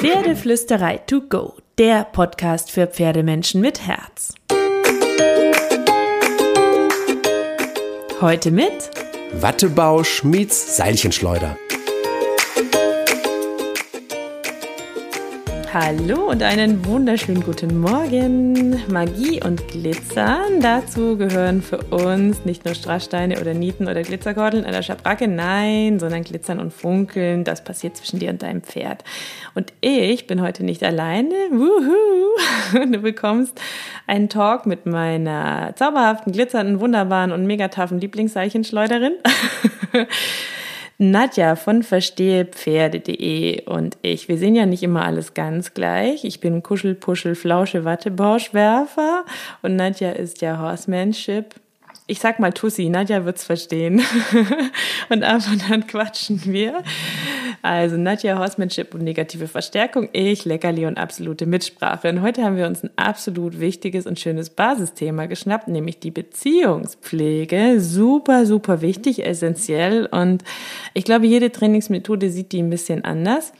Pferdeflüsterei to go, der Podcast für Pferdemenschen mit Herz. Heute mit Wattebausch meets Seilchenschleuder. Hallo und einen wunderschönen guten Morgen. Magie und Glitzern. Dazu gehören für uns nicht nur Strasssteine oder Nieten oder Glitzerkordeln an der Schabracke, nein, sondern Glitzern und Funkeln. Das passiert zwischen dir und deinem Pferd. Und ich bin heute nicht alleine. Wuhu! Du bekommst einen Talk mit meiner zauberhaften, glitzernden, wunderbaren und mega taffen Lieblingsseilchenschleuderin. Nadja von verstehepferde.de und ich. Wir sehen ja nicht immer alles ganz gleich. Ich bin Kuschel, Puschel, Flausche, Wattebauschwerfer und Nadja ist ja Horsemanship ich sag mal Tussi, Nadja wird's verstehen. und ab und dann quatschen wir. Also Nadja Horsemanship und negative Verstärkung, ich Leckerli und absolute Mitsprache. Und heute haben wir uns ein absolut wichtiges und schönes Basisthema geschnappt, nämlich die Beziehungspflege. Super, super wichtig, essentiell. Und ich glaube, jede Trainingsmethode sieht die ein bisschen anders.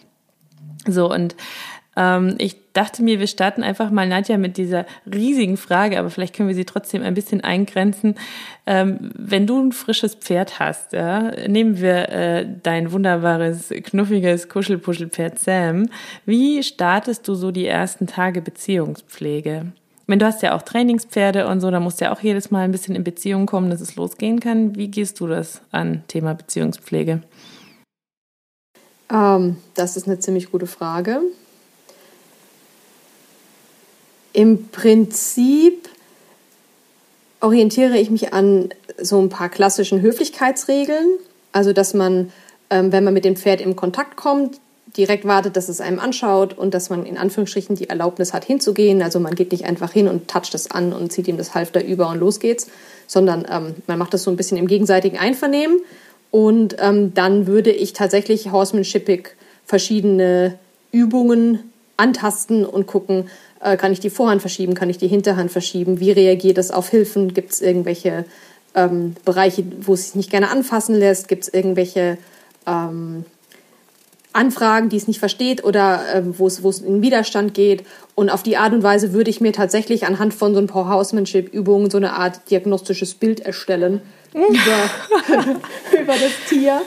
So, und ähm, ich dachte mir, wir starten einfach mal, Nadja, mit dieser riesigen Frage, aber vielleicht können wir sie trotzdem ein bisschen eingrenzen. Ähm, wenn du ein frisches Pferd hast, ja, nehmen wir äh, dein wunderbares, knuffiges Kuschelpuschelpferd Sam. Wie startest du so die ersten Tage Beziehungspflege? Wenn du hast ja auch Trainingspferde und so, da musst du ja auch jedes Mal ein bisschen in Beziehung kommen, dass es losgehen kann. Wie gehst du das an, Thema Beziehungspflege? Ähm, das ist eine ziemlich gute Frage. Im Prinzip orientiere ich mich an so ein paar klassischen Höflichkeitsregeln. Also, dass man, ähm, wenn man mit dem Pferd in Kontakt kommt, direkt wartet, dass es einem anschaut und dass man in Anführungsstrichen die Erlaubnis hat, hinzugehen. Also man geht nicht einfach hin und toucht es an und zieht ihm das Halfter über und los geht's, sondern ähm, man macht das so ein bisschen im gegenseitigen Einvernehmen. Und ähm, dann würde ich tatsächlich horsemanshipig verschiedene Übungen antasten und gucken, äh, kann ich die Vorhand verschieben? Kann ich die Hinterhand verschieben? Wie reagiert es auf Hilfen? Gibt es irgendwelche ähm, Bereiche, wo es sich nicht gerne anfassen lässt? Gibt es irgendwelche ähm, Anfragen, die es nicht versteht oder ähm, wo es in Widerstand geht? Und auf die Art und Weise würde ich mir tatsächlich anhand von so ein paar Housemanship-Übungen so eine Art diagnostisches Bild erstellen über, über das Tier.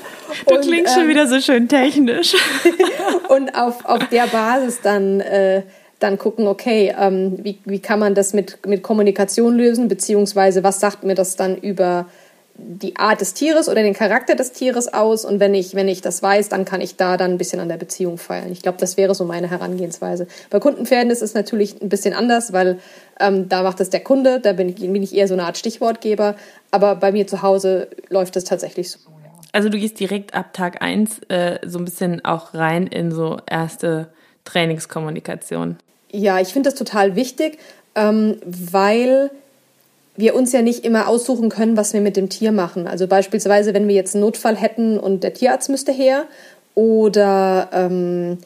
Du und, klingst schon ähm, wieder so schön technisch. und auf, auf der Basis dann äh, dann gucken, okay, ähm, wie, wie kann man das mit, mit Kommunikation lösen, beziehungsweise was sagt mir das dann über die Art des Tieres oder den Charakter des Tieres aus und wenn ich, wenn ich das weiß, dann kann ich da dann ein bisschen an der Beziehung feilen. Ich glaube, das wäre so meine Herangehensweise. Bei Kundenpferden ist es natürlich ein bisschen anders, weil ähm, da macht es der Kunde, da bin ich, bin ich eher so eine Art Stichwortgeber, aber bei mir zu Hause läuft es tatsächlich so. Also du gehst direkt ab Tag eins äh, so ein bisschen auch rein in so erste Trainingskommunikation. Ja, ich finde das total wichtig, ähm, weil wir uns ja nicht immer aussuchen können, was wir mit dem Tier machen. Also beispielsweise, wenn wir jetzt einen Notfall hätten und der Tierarzt müsste her oder ähm,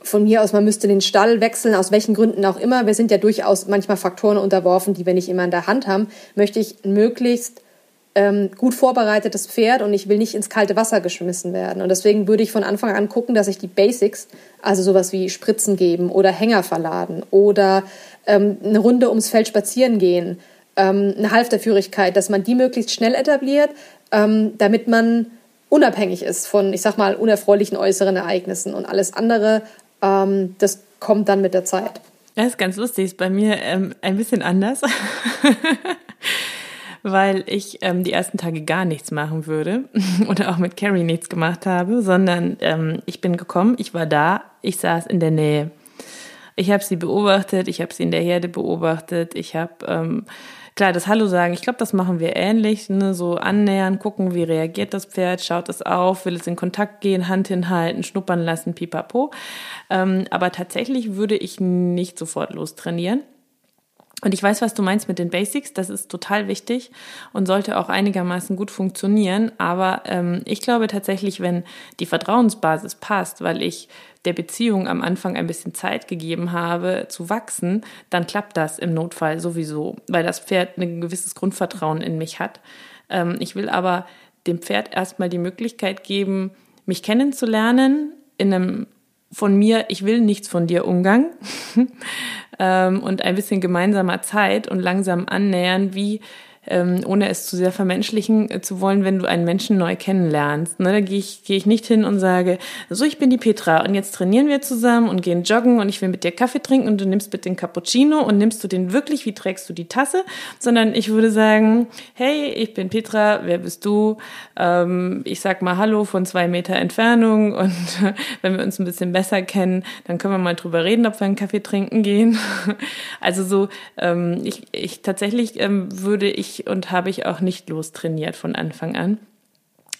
von mir aus, man müsste den Stall wechseln, aus welchen Gründen auch immer. Wir sind ja durchaus manchmal Faktoren unterworfen, die wir nicht immer in der Hand haben. Möchte ich möglichst ähm, gut vorbereitetes Pferd und ich will nicht ins kalte Wasser geschmissen werden. Und deswegen würde ich von Anfang an gucken, dass ich die Basics, also sowas wie Spritzen geben oder Hänger verladen oder ähm, eine Runde ums Feld spazieren gehen, ähm, eine Halfterführigkeit, dass man die möglichst schnell etabliert, ähm, damit man unabhängig ist von, ich sag mal, unerfreulichen äußeren Ereignissen und alles andere, ähm, das kommt dann mit der Zeit. Das ist ganz lustig, ist bei mir ähm, ein bisschen anders. weil ich ähm, die ersten Tage gar nichts machen würde oder auch mit Carrie nichts gemacht habe, sondern ähm, ich bin gekommen, ich war da, ich saß in der Nähe. Ich habe sie beobachtet, ich habe sie in der Herde beobachtet, ich habe ähm, klar das Hallo sagen. Ich glaube, das machen wir ähnlich, ne? so annähern, gucken, wie reagiert das Pferd, schaut es auf, will es in Kontakt gehen, Hand hinhalten, schnuppern lassen, pipapo. Ähm, aber tatsächlich würde ich nicht sofort lostrainieren. Und ich weiß, was du meinst mit den Basics. Das ist total wichtig und sollte auch einigermaßen gut funktionieren. Aber ähm, ich glaube tatsächlich, wenn die Vertrauensbasis passt, weil ich der Beziehung am Anfang ein bisschen Zeit gegeben habe zu wachsen, dann klappt das im Notfall sowieso, weil das Pferd ein gewisses Grundvertrauen in mich hat. Ähm, ich will aber dem Pferd erstmal die Möglichkeit geben, mich kennenzulernen in einem von mir, ich will nichts von dir Umgang. Ähm, und ein bisschen gemeinsamer Zeit und langsam annähern, wie ähm, ohne es zu sehr vermenschlichen äh, zu wollen, wenn du einen Menschen neu kennenlernst. Ne, da gehe ich, geh ich nicht hin und sage, so, ich bin die Petra und jetzt trainieren wir zusammen und gehen joggen und ich will mit dir Kaffee trinken und du nimmst bitte den Cappuccino und nimmst du den wirklich, wie trägst du die Tasse? Sondern ich würde sagen, hey, ich bin Petra, wer bist du? Ähm, ich sag mal Hallo von zwei Meter Entfernung und wenn wir uns ein bisschen besser kennen, dann können wir mal drüber reden, ob wir einen Kaffee trinken gehen. Also so, ähm, ich, ich tatsächlich ähm, würde ich und habe ich auch nicht lostrainiert von Anfang an,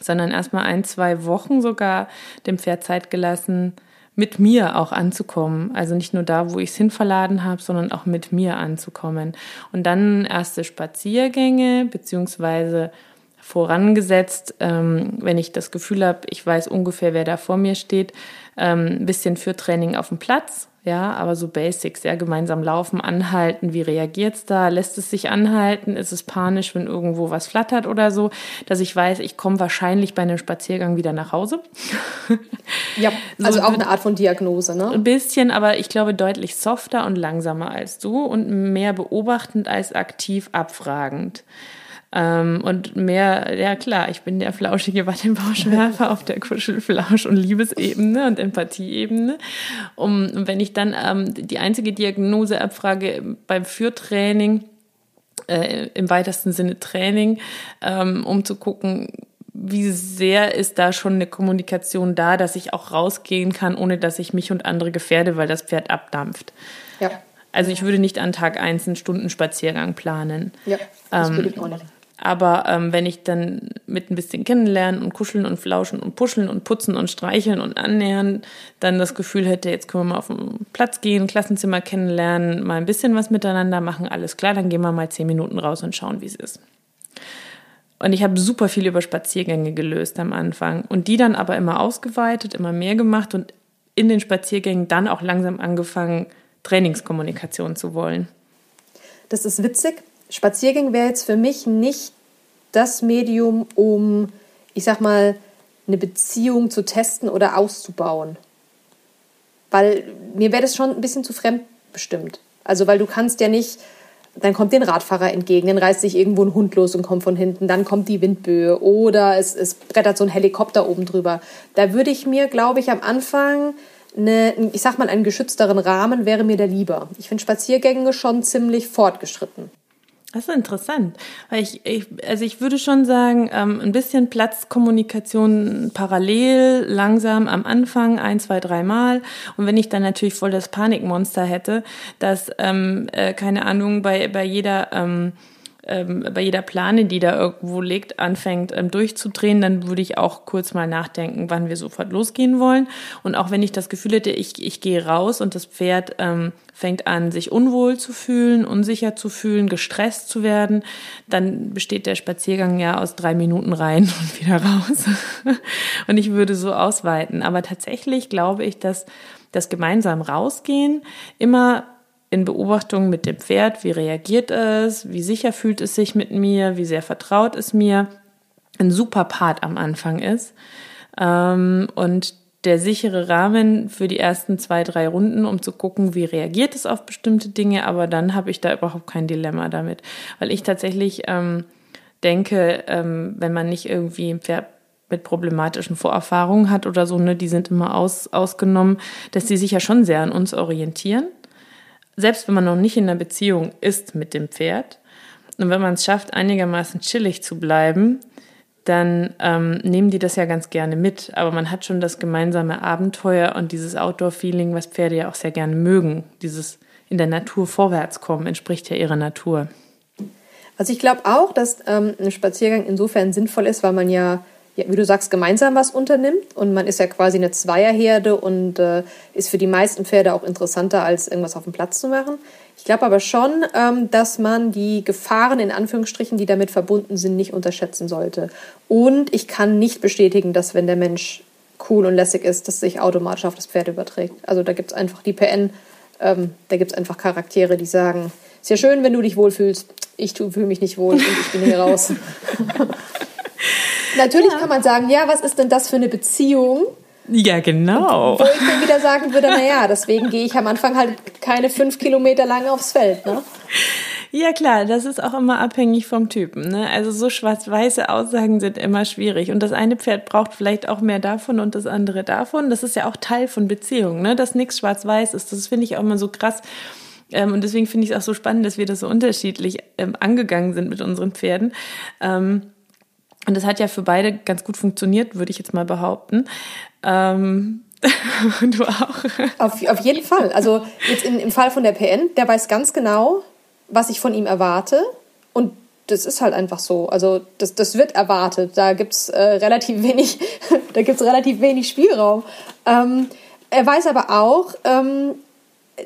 sondern erstmal ein, zwei Wochen sogar dem Pferd Zeit gelassen, mit mir auch anzukommen. Also nicht nur da, wo ich es hinverladen habe, sondern auch mit mir anzukommen. Und dann erste Spaziergänge, beziehungsweise vorangesetzt, ähm, wenn ich das Gefühl habe, ich weiß ungefähr, wer da vor mir steht, ähm, ein bisschen für Training auf dem Platz, ja, aber so Basics, ja, gemeinsam laufen, anhalten, wie reagiert's da? Lässt es sich anhalten? Ist es panisch, wenn irgendwo was flattert oder so? Dass ich weiß, ich komme wahrscheinlich bei einem Spaziergang wieder nach Hause. Ja, also so, auch eine Art von Diagnose, ne? Ein bisschen, aber ich glaube deutlich softer und langsamer als du und mehr beobachtend als aktiv abfragend. Ähm, und mehr, ja klar, ich bin der flauschige Wattebauschwerfer auf der Kuschelflausch- und Liebesebene und Empathieebene. Um, und wenn ich dann ähm, die einzige Diagnose abfrage beim Führtraining, äh, im weitesten Sinne Training, ähm, um zu gucken, wie sehr ist da schon eine Kommunikation da, dass ich auch rausgehen kann, ohne dass ich mich und andere gefährde, weil das Pferd abdampft. Ja. Also ich würde nicht an Tag eins einen Stundenspaziergang planen. Ja, das würde ich auch nicht. Aber ähm, wenn ich dann mit ein bisschen kennenlernen und kuscheln und flauschen und puscheln und putzen und streicheln und annähern, dann das Gefühl hätte, jetzt können wir mal auf den Platz gehen, Klassenzimmer kennenlernen, mal ein bisschen was miteinander machen, alles klar, dann gehen wir mal zehn Minuten raus und schauen, wie es ist. Und ich habe super viel über Spaziergänge gelöst am Anfang und die dann aber immer ausgeweitet, immer mehr gemacht und in den Spaziergängen dann auch langsam angefangen, Trainingskommunikation zu wollen. Das ist witzig, Spaziergänge wäre jetzt für mich nicht das Medium, um, ich sag mal, eine Beziehung zu testen oder auszubauen. Weil mir wäre das schon ein bisschen zu fremdbestimmt. Also, weil du kannst ja nicht, dann kommt den Radfahrer entgegen, dann reißt sich irgendwo ein Hund los und kommt von hinten, dann kommt die Windböe oder es, es brettert so ein Helikopter oben drüber. Da würde ich mir, glaube ich, am Anfang eine, ich sag mal, einen geschützteren Rahmen wäre mir der lieber. Ich finde Spaziergänge schon ziemlich fortgeschritten. Das ist interessant, weil ich, ich also ich würde schon sagen, ähm, ein bisschen Platzkommunikation parallel, langsam am Anfang, ein, zwei, dreimal. Und wenn ich dann natürlich voll das Panikmonster hätte, dass, ähm, äh, keine Ahnung, bei, bei jeder ähm, ähm, bei jeder Plane, die da irgendwo liegt, anfängt ähm, durchzudrehen, dann würde ich auch kurz mal nachdenken, wann wir sofort losgehen wollen. Und auch wenn ich das Gefühl hätte, ich, ich gehe raus und das Pferd ähm, fängt an, sich unwohl zu fühlen, unsicher zu fühlen, gestresst zu werden, dann besteht der Spaziergang ja aus drei Minuten rein und wieder raus. und ich würde so ausweiten. Aber tatsächlich glaube ich, dass das gemeinsam rausgehen immer in Beobachtung mit dem Pferd, wie reagiert es, wie sicher fühlt es sich mit mir, wie sehr vertraut es mir, ein super Part am Anfang ist. Ähm, und der sichere Rahmen für die ersten zwei, drei Runden, um zu gucken, wie reagiert es auf bestimmte Dinge, aber dann habe ich da überhaupt kein Dilemma damit. Weil ich tatsächlich ähm, denke, ähm, wenn man nicht irgendwie ein Pferd mit problematischen Vorerfahrungen hat oder so, ne, die sind immer aus, ausgenommen, dass die sich ja schon sehr an uns orientieren selbst wenn man noch nicht in einer Beziehung ist mit dem Pferd und wenn man es schafft, einigermaßen chillig zu bleiben, dann ähm, nehmen die das ja ganz gerne mit. Aber man hat schon das gemeinsame Abenteuer und dieses Outdoor-Feeling, was Pferde ja auch sehr gerne mögen. Dieses in der Natur vorwärts kommen, entspricht ja ihrer Natur. Also ich glaube auch, dass ähm, ein Spaziergang insofern sinnvoll ist, weil man ja ja, wie du sagst, gemeinsam was unternimmt. Und man ist ja quasi eine Zweierherde und äh, ist für die meisten Pferde auch interessanter, als irgendwas auf dem Platz zu machen. Ich glaube aber schon, ähm, dass man die Gefahren in Anführungsstrichen, die damit verbunden sind, nicht unterschätzen sollte. Und ich kann nicht bestätigen, dass wenn der Mensch cool und lässig ist, dass sich automatisch auf das Pferd überträgt. Also da gibt es einfach die PN, ähm, da gibt es einfach Charaktere, die sagen, ist ja schön, wenn du dich wohlfühlst. Ich fühle mich nicht wohl und ich bin hier raus. Natürlich ja. kann man sagen, ja, was ist denn das für eine Beziehung? Ja, genau. Wo ich mir wieder sagen würde, naja, deswegen gehe ich am Anfang halt keine fünf Kilometer lang aufs Feld. Ne? Ja klar, das ist auch immer abhängig vom Typen. Ne? Also so schwarz-weiße Aussagen sind immer schwierig. Und das eine Pferd braucht vielleicht auch mehr davon und das andere davon. Das ist ja auch Teil von Beziehungen, ne? dass nichts schwarz-weiß ist. Das finde ich auch immer so krass. Ähm, und deswegen finde ich es auch so spannend, dass wir das so unterschiedlich ähm, angegangen sind mit unseren Pferden. Ähm, und das hat ja für beide ganz gut funktioniert, würde ich jetzt mal behaupten. Ähm, du auch? Auf, auf jeden Fall. Also jetzt in, im Fall von der PN, der weiß ganz genau, was ich von ihm erwarte. Und das ist halt einfach so. Also das, das wird erwartet. Da gibt's äh, relativ wenig, relativ wenig Spielraum. Ähm, er weiß aber auch, ähm,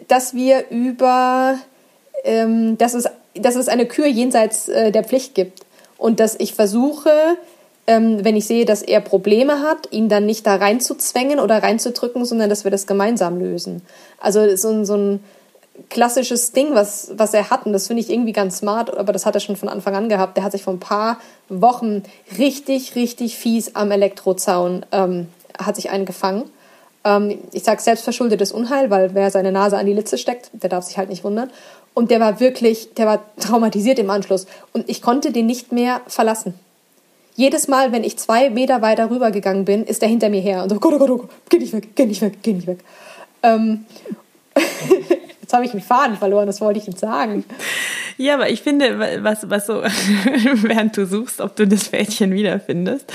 dass wir über, ähm, dass, es, dass es eine Kür jenseits äh, der Pflicht gibt. Und dass ich versuche, ähm, wenn ich sehe, dass er Probleme hat, ihn dann nicht da reinzuzwängen oder reinzudrücken, sondern dass wir das gemeinsam lösen. Also so, so ein klassisches Ding, was, was er hat. Und das finde ich irgendwie ganz smart, aber das hat er schon von Anfang an gehabt. Der hat sich vor ein paar Wochen richtig, richtig fies am Elektrozaun ähm, hat sich eingefangen. Ähm, ich sage selbstverschuldetes Unheil, weil wer seine Nase an die Litze steckt, der darf sich halt nicht wundern. Und der war wirklich, der war traumatisiert im Anschluss. Und ich konnte den nicht mehr verlassen. Jedes Mal, wenn ich zwei Meter weiter rübergegangen bin, ist er hinter mir her und so, oh Gott, oh Gott, geh nicht weg, geh nicht weg, geh nicht weg. Ähm, Jetzt habe ich den Faden verloren, das wollte ich jetzt sagen. Ja, aber ich finde, was, was so, während du suchst, ob du das Fädchen wiederfindest,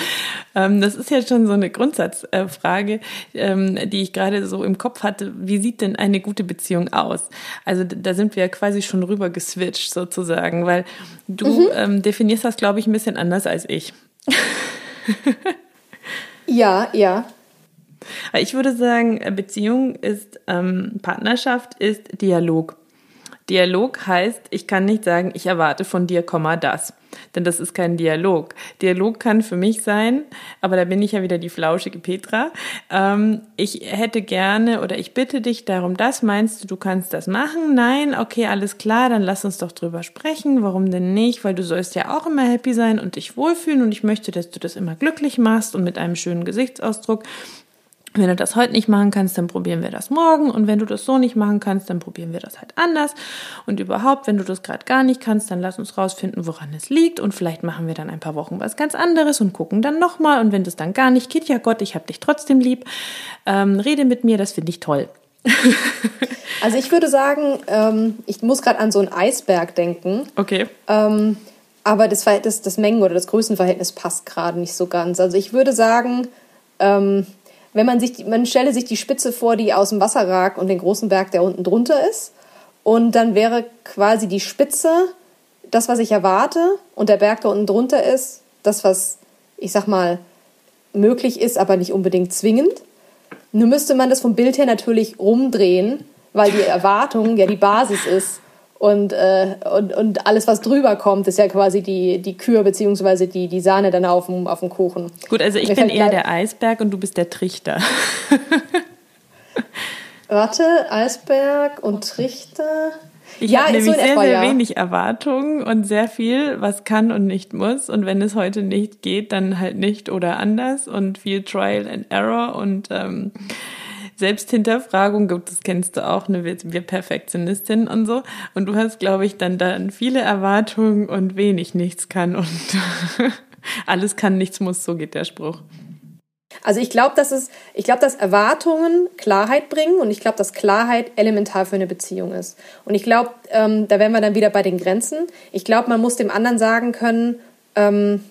ähm, das ist ja schon so eine Grundsatzfrage, ähm, die ich gerade so im Kopf hatte. Wie sieht denn eine gute Beziehung aus? Also da sind wir ja quasi schon rüber geswitcht sozusagen, weil du mhm. ähm, definierst das, glaube ich, ein bisschen anders als ich. ja, ja. Ich würde sagen, Beziehung ist, ähm, Partnerschaft ist Dialog. Dialog heißt, ich kann nicht sagen, ich erwarte von dir, Komma, das. Denn das ist kein Dialog. Dialog kann für mich sein, aber da bin ich ja wieder die flauschige Petra. Ähm, ich hätte gerne oder ich bitte dich darum, das meinst du, du kannst das machen? Nein, okay, alles klar, dann lass uns doch drüber sprechen. Warum denn nicht? Weil du sollst ja auch immer happy sein und dich wohlfühlen und ich möchte, dass du das immer glücklich machst und mit einem schönen Gesichtsausdruck. Wenn du das heute nicht machen kannst, dann probieren wir das morgen. Und wenn du das so nicht machen kannst, dann probieren wir das halt anders. Und überhaupt, wenn du das gerade gar nicht kannst, dann lass uns rausfinden, woran es liegt. Und vielleicht machen wir dann ein paar Wochen was ganz anderes und gucken dann nochmal. Und wenn das dann gar nicht geht, ja Gott, ich habe dich trotzdem lieb. Ähm, rede mit mir, das finde ich toll. also ich würde sagen, ähm, ich muss gerade an so einen Eisberg denken. Okay. Ähm, aber das, das, das Mengen- oder das Größenverhältnis passt gerade nicht so ganz. Also ich würde sagen, ähm, wenn man sich, man stelle sich die Spitze vor, die aus dem Wasser ragt und den großen Berg, der unten drunter ist. Und dann wäre quasi die Spitze das, was ich erwarte und der Berg, der unten drunter ist, das, was, ich sag mal, möglich ist, aber nicht unbedingt zwingend. Nur müsste man das vom Bild her natürlich rumdrehen, weil die Erwartung ja die Basis ist und, äh, und, und alles, was drüber kommt, ist ja quasi die, die Kür beziehungsweise die, die Sahne dann auf dem, auf dem Kuchen. Gut, also ich Mir bin eher der Eisberg und du bist der Trichter. Warte, Eisberg und Trichter. Ich ja, habe nämlich so sehr, etwa, sehr ja. wenig Erwartungen und sehr viel, was kann und nicht muss. Und wenn es heute nicht geht, dann halt nicht oder anders und viel Trial and Error und ähm, Selbsthinterfragung, das kennst du auch, ne, wir, wir Perfektionistin und so. Und du hast, glaube ich, dann dann viele Erwartungen und wenig nichts kann und alles kann, nichts muss, so geht der Spruch. Also ich glaube, dass es, dass Erwartungen Klarheit bringen und ich glaube, dass Klarheit elementar für eine Beziehung ist. Und ich glaube, ähm, da wären wir dann wieder bei den Grenzen. Ich glaube, man muss dem anderen sagen können, ähm,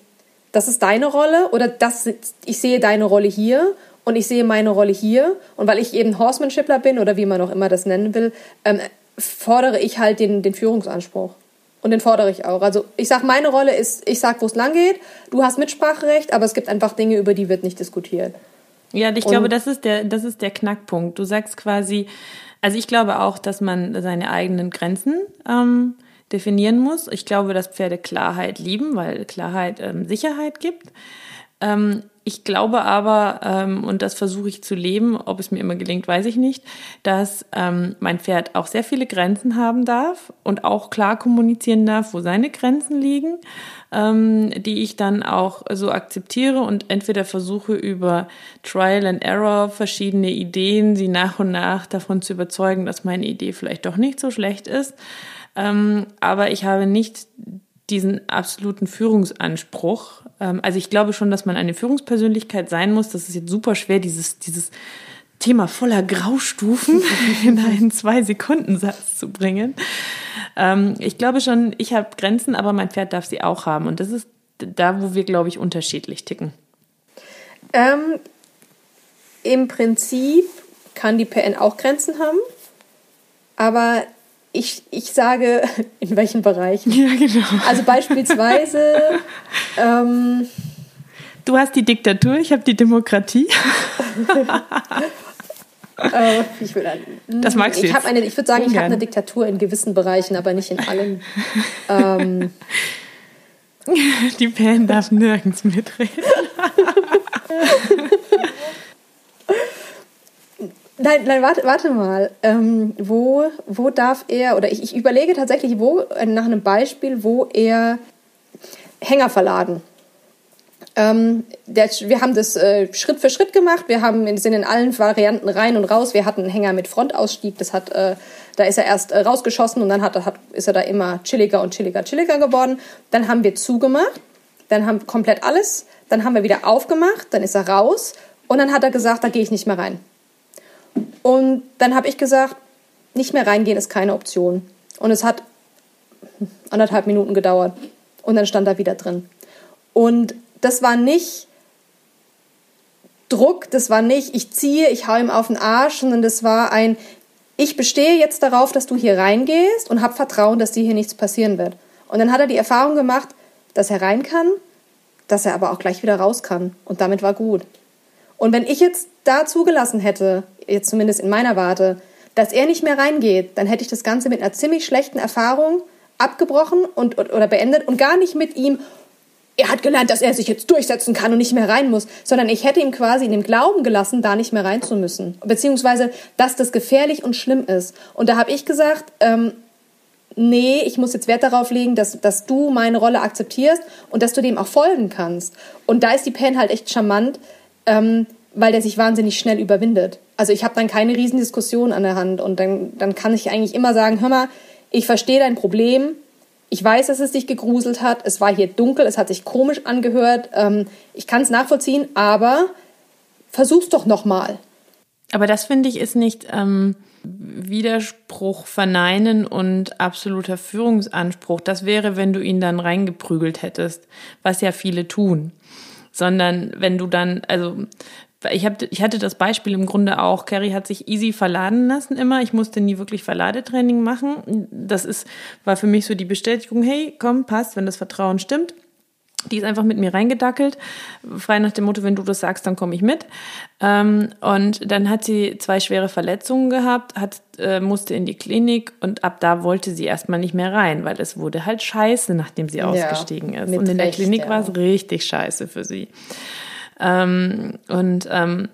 das ist deine Rolle oder das, ich sehe deine Rolle hier und ich sehe meine Rolle hier und weil ich eben Horsemanshipler bin oder wie man auch immer das nennen will, ähm, fordere ich halt den, den Führungsanspruch. Und den fordere ich auch. Also ich sage, meine Rolle ist, ich sage, wo es lang geht, du hast Mitspracherecht, aber es gibt einfach Dinge, über die wird nicht diskutiert. Ja, ich und glaube, das ist, der, das ist der Knackpunkt. Du sagst quasi, also ich glaube auch, dass man seine eigenen Grenzen ähm, definieren muss. Ich glaube, dass Pferde Klarheit lieben, weil Klarheit ähm, Sicherheit gibt. Ähm, ich glaube aber, ähm, und das versuche ich zu leben, ob es mir immer gelingt, weiß ich nicht, dass ähm, mein Pferd auch sehr viele Grenzen haben darf und auch klar kommunizieren darf, wo seine Grenzen liegen, ähm, die ich dann auch so akzeptiere und entweder versuche über Trial and Error verschiedene Ideen, sie nach und nach davon zu überzeugen, dass meine Idee vielleicht doch nicht so schlecht ist. Ähm, aber ich habe nicht diesen absoluten Führungsanspruch. Ähm, also ich glaube schon, dass man eine Führungspersönlichkeit sein muss. Das ist jetzt super schwer, dieses, dieses Thema voller Graustufen in einen Zwei-Sekunden-Satz zu bringen. Ähm, ich glaube schon, ich habe Grenzen, aber mein Pferd darf sie auch haben. Und das ist da, wo wir, glaube ich, unterschiedlich ticken. Ähm, Im Prinzip kann die PN auch Grenzen haben, aber ich, ich sage, in welchen Bereichen. Ja, genau. Also beispielsweise. ähm, du hast die Diktatur, ich habe die Demokratie. äh, ich will, das magst du ich, jetzt. Eine, ich würde sagen, Ungern. ich habe eine Diktatur in gewissen Bereichen, aber nicht in allen. ähm, die Pan darf nirgends mitreden. Nein, nein, warte, warte mal. Ähm, wo, wo darf er, oder ich, ich überlege tatsächlich, wo, äh, nach einem Beispiel, wo er Hänger verladen. Ähm, der, wir haben das äh, Schritt für Schritt gemacht. Wir haben, sind in allen Varianten rein und raus. Wir hatten einen Hänger mit Frontausstieg. Das hat, äh, da ist er erst äh, rausgeschossen und dann hat, hat, ist er da immer chilliger und chilliger, chilliger geworden. Dann haben wir zugemacht. Dann haben komplett alles. Dann haben wir wieder aufgemacht. Dann ist er raus. Und dann hat er gesagt, da gehe ich nicht mehr rein. Und dann habe ich gesagt, nicht mehr reingehen ist keine Option. Und es hat anderthalb Minuten gedauert. Und dann stand er wieder drin. Und das war nicht Druck, das war nicht, ich ziehe, ich hau ihm auf den Arsch, sondern das war ein, ich bestehe jetzt darauf, dass du hier reingehst und hab Vertrauen, dass dir hier nichts passieren wird. Und dann hat er die Erfahrung gemacht, dass er rein kann, dass er aber auch gleich wieder raus kann. Und damit war gut. Und wenn ich jetzt da zugelassen hätte, jetzt zumindest in meiner Warte, dass er nicht mehr reingeht, dann hätte ich das Ganze mit einer ziemlich schlechten Erfahrung abgebrochen und, oder beendet und gar nicht mit ihm, er hat gelernt, dass er sich jetzt durchsetzen kann und nicht mehr rein muss, sondern ich hätte ihm quasi in dem Glauben gelassen, da nicht mehr rein zu müssen. Beziehungsweise, dass das gefährlich und schlimm ist. Und da habe ich gesagt, ähm, nee, ich muss jetzt Wert darauf legen, dass, dass du meine Rolle akzeptierst und dass du dem auch folgen kannst. Und da ist die Pen halt echt charmant, ähm, weil der sich wahnsinnig schnell überwindet. Also ich habe dann keine Riesendiskussion an der Hand und dann, dann kann ich eigentlich immer sagen, hör mal, ich verstehe dein Problem, ich weiß, dass es dich gegruselt hat, es war hier dunkel, es hat sich komisch angehört, ähm, ich kann es nachvollziehen, aber versuch's doch nochmal. Aber das finde ich ist nicht ähm, Widerspruch verneinen und absoluter Führungsanspruch. Das wäre, wenn du ihn dann reingeprügelt hättest, was ja viele tun sondern wenn du dann, also ich, hab, ich hatte das Beispiel im Grunde auch. Carrie hat sich easy verladen lassen immer. Ich musste nie wirklich Verladetraining machen. Das ist, war für mich so die Bestätigung, hey, komm, passt, wenn das Vertrauen stimmt. Die ist einfach mit mir reingedackelt, frei nach dem Motto, wenn du das sagst, dann komme ich mit. Ähm, und dann hat sie zwei schwere Verletzungen gehabt, hat, äh, musste in die Klinik und ab da wollte sie erstmal nicht mehr rein, weil es wurde halt scheiße, nachdem sie ja, ausgestiegen ist. Und in der Recht, Klinik ja. war es richtig scheiße für sie. Ähm, und ähm,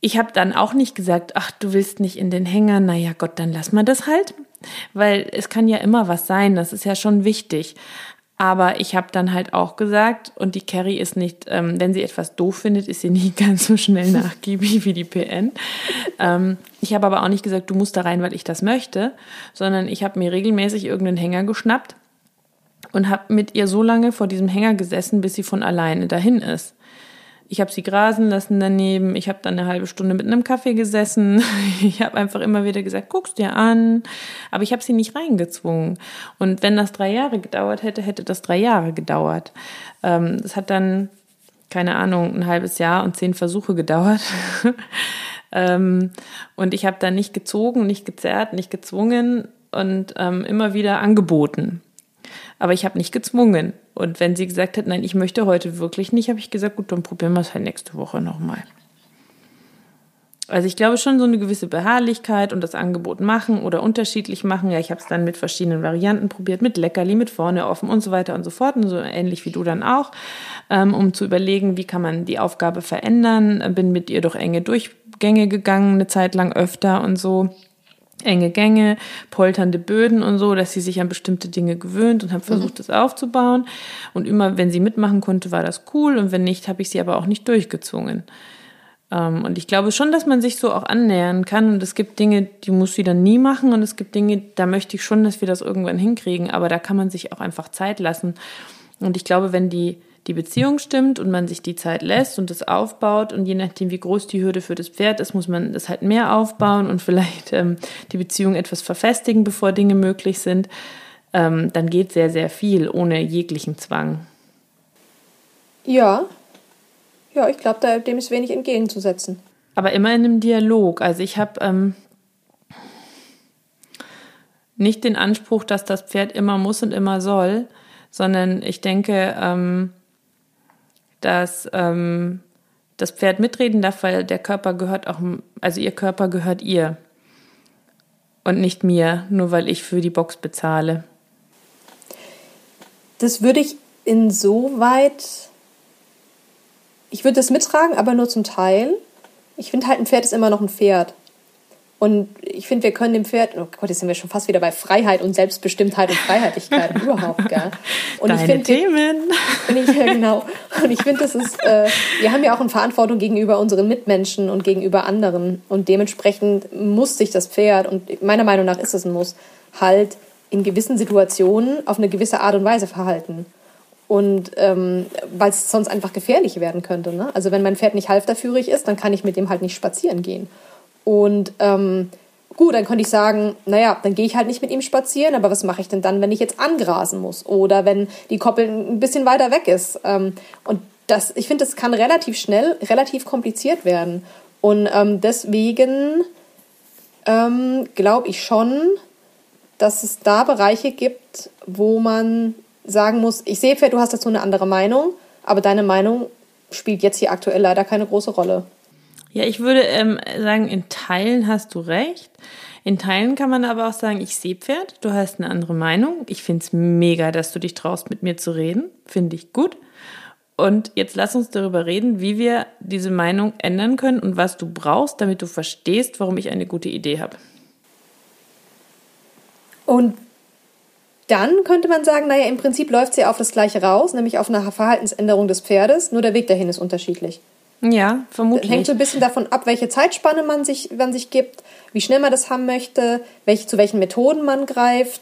ich habe dann auch nicht gesagt, ach, du willst nicht in den Hänger, naja Gott, dann lass mal das halt. Weil es kann ja immer was sein, das ist ja schon wichtig. Aber ich habe dann halt auch gesagt, und die Carrie ist nicht, ähm, wenn sie etwas doof findet, ist sie nicht ganz so schnell nachgiebig wie die PN. Ähm, ich habe aber auch nicht gesagt, du musst da rein, weil ich das möchte, sondern ich habe mir regelmäßig irgendeinen Hänger geschnappt und habe mit ihr so lange vor diesem Hänger gesessen, bis sie von alleine dahin ist. Ich habe sie grasen lassen daneben. Ich habe dann eine halbe Stunde mit einem Kaffee gesessen. Ich habe einfach immer wieder gesagt, guck's dir an. Aber ich habe sie nicht reingezwungen. Und wenn das drei Jahre gedauert hätte, hätte das drei Jahre gedauert. Ähm, das hat dann, keine Ahnung, ein halbes Jahr und zehn Versuche gedauert. ähm, und ich habe dann nicht gezogen, nicht gezerrt, nicht gezwungen und ähm, immer wieder angeboten. Aber ich habe nicht gezwungen. Und wenn sie gesagt hat, nein, ich möchte heute wirklich nicht, habe ich gesagt, gut, dann probieren wir es halt nächste Woche nochmal. Also ich glaube schon so eine gewisse Beharrlichkeit und das Angebot machen oder unterschiedlich machen. Ja, ich habe es dann mit verschiedenen Varianten probiert, mit Leckerli, mit vorne offen und so weiter und so fort. Und so ähnlich wie du dann auch, ähm, um zu überlegen, wie kann man die Aufgabe verändern. Bin mit ihr durch enge Durchgänge gegangen, eine Zeit lang öfter und so enge Gänge, polternde Böden und so, dass sie sich an bestimmte Dinge gewöhnt und habe versucht, mhm. das aufzubauen. Und immer, wenn sie mitmachen konnte, war das cool und wenn nicht, habe ich sie aber auch nicht durchgezwungen. Ähm, und ich glaube schon, dass man sich so auch annähern kann. Und es gibt Dinge, die muss sie dann nie machen. Und es gibt Dinge, da möchte ich schon, dass wir das irgendwann hinkriegen. Aber da kann man sich auch einfach Zeit lassen. Und ich glaube, wenn die, die Beziehung stimmt und man sich die Zeit lässt und das aufbaut und je nachdem, wie groß die Hürde für das Pferd ist, muss man das halt mehr aufbauen und vielleicht ähm, die Beziehung etwas verfestigen, bevor Dinge möglich sind, ähm, dann geht sehr, sehr viel ohne jeglichen Zwang. Ja, ja, ich glaube, dem ist wenig entgegenzusetzen. Aber immer in einem Dialog. Also ich habe ähm, nicht den Anspruch, dass das Pferd immer muss und immer soll, sondern ich denke, ähm, dass ähm, das Pferd mitreden darf, weil der Körper gehört auch, also ihr Körper gehört ihr und nicht mir, nur weil ich für die Box bezahle. Das würde ich insoweit ich würde das mittragen, aber nur zum Teil. Ich finde halt, ein Pferd ist immer noch ein Pferd. Und ich finde, wir können dem Pferd, oh Gott, jetzt sind wir schon fast wieder bei Freiheit und Selbstbestimmtheit und Freiheitlichkeit überhaupt, gell? Und Deine ich find, Themen. Und ich, ja, genau. Und ich finde, das ist, äh, wir haben ja auch eine Verantwortung gegenüber unseren Mitmenschen und gegenüber anderen. Und dementsprechend muss sich das Pferd, und meiner Meinung nach ist es ein Muss, halt in gewissen Situationen auf eine gewisse Art und Weise verhalten und ähm, weil es sonst einfach gefährlich werden könnte. Ne? Also wenn mein Pferd nicht halfterführig ist, dann kann ich mit dem halt nicht spazieren gehen. Und ähm, gut, dann könnte ich sagen, naja, dann gehe ich halt nicht mit ihm spazieren, aber was mache ich denn dann, wenn ich jetzt angrasen muss oder wenn die Koppel ein bisschen weiter weg ist? Ähm, und das, ich finde, das kann relativ schnell, relativ kompliziert werden. Und ähm, deswegen ähm, glaube ich schon, dass es da Bereiche gibt, wo man sagen muss, ich sehe, du hast dazu eine andere Meinung, aber deine Meinung spielt jetzt hier aktuell leider keine große Rolle. Ja, ich würde ähm, sagen, in Teilen hast du recht. In Teilen kann man aber auch sagen, ich sehe Pferd, du hast eine andere Meinung. Ich finde es mega, dass du dich traust, mit mir zu reden. Finde ich gut. Und jetzt lass uns darüber reden, wie wir diese Meinung ändern können und was du brauchst, damit du verstehst, warum ich eine gute Idee habe. Und dann könnte man sagen, naja, im Prinzip läuft sie auf das Gleiche raus, nämlich auf eine Verhaltensänderung des Pferdes, nur der Weg dahin ist unterschiedlich. Ja, vermutlich. Hängt so ein bisschen davon ab, welche Zeitspanne man sich, man sich gibt, wie schnell man das haben möchte, welche, zu welchen Methoden man greift.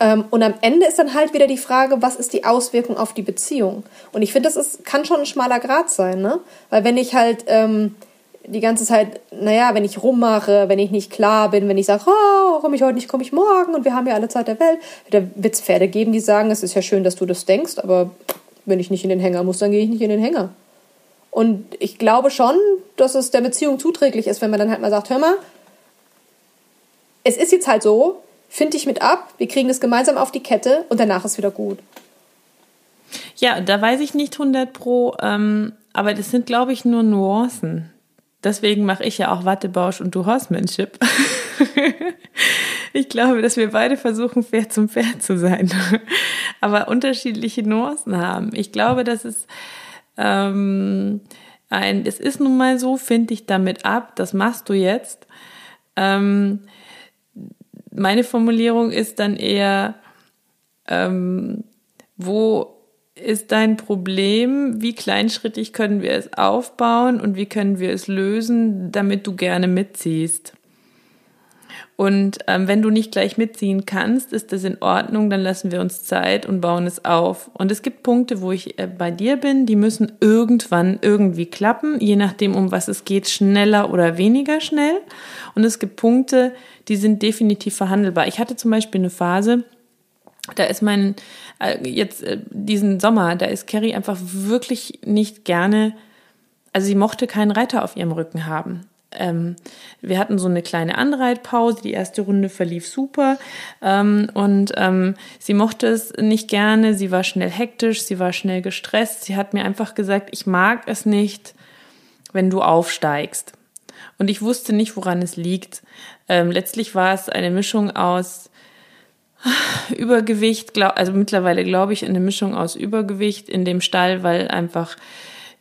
Ähm, und am Ende ist dann halt wieder die Frage, was ist die Auswirkung auf die Beziehung? Und ich finde, das ist, kann schon ein schmaler Grad sein, ne? Weil wenn ich halt ähm, die ganze Zeit, naja, wenn ich rummache, wenn ich nicht klar bin, wenn ich sage, oh, komme ich heute nicht, komme ich morgen und wir haben ja alle Zeit der Welt, da wird es Pferde geben, die sagen, es ist ja schön, dass du das denkst, aber wenn ich nicht in den Hänger muss, dann gehe ich nicht in den Hänger. Und ich glaube schon, dass es der Beziehung zuträglich ist, wenn man dann halt mal sagt, hör mal, es ist jetzt halt so, find dich mit ab, wir kriegen das gemeinsam auf die Kette und danach ist wieder gut. Ja, da weiß ich nicht 100 pro, ähm, aber das sind, glaube ich, nur Nuancen. Deswegen mache ich ja auch Wattebausch und du Horsemanship. ich glaube, dass wir beide versuchen, Pferd zum Pferd zu sein, aber unterschiedliche Nuancen haben. Ich glaube, dass es ähm, ein, es ist nun mal so, finde ich damit ab, das machst du jetzt. Ähm, meine Formulierung ist dann eher, ähm, wo ist dein Problem? Wie kleinschrittig können wir es aufbauen und wie können wir es lösen, damit du gerne mitziehst? Und ähm, wenn du nicht gleich mitziehen kannst, ist das in Ordnung, dann lassen wir uns Zeit und bauen es auf. Und es gibt Punkte, wo ich äh, bei dir bin, die müssen irgendwann irgendwie klappen, je nachdem, um was es geht, schneller oder weniger schnell. Und es gibt Punkte, die sind definitiv verhandelbar. Ich hatte zum Beispiel eine Phase, da ist mein, äh, jetzt äh, diesen Sommer, da ist Carrie einfach wirklich nicht gerne, also sie mochte keinen Reiter auf ihrem Rücken haben. Ähm, wir hatten so eine kleine Anreitpause, die erste Runde verlief super ähm, und ähm, sie mochte es nicht gerne, sie war schnell hektisch, sie war schnell gestresst, sie hat mir einfach gesagt, ich mag es nicht, wenn du aufsteigst. Und ich wusste nicht, woran es liegt. Ähm, letztlich war es eine Mischung aus Übergewicht, glaub, also mittlerweile glaube ich eine Mischung aus Übergewicht in dem Stall, weil einfach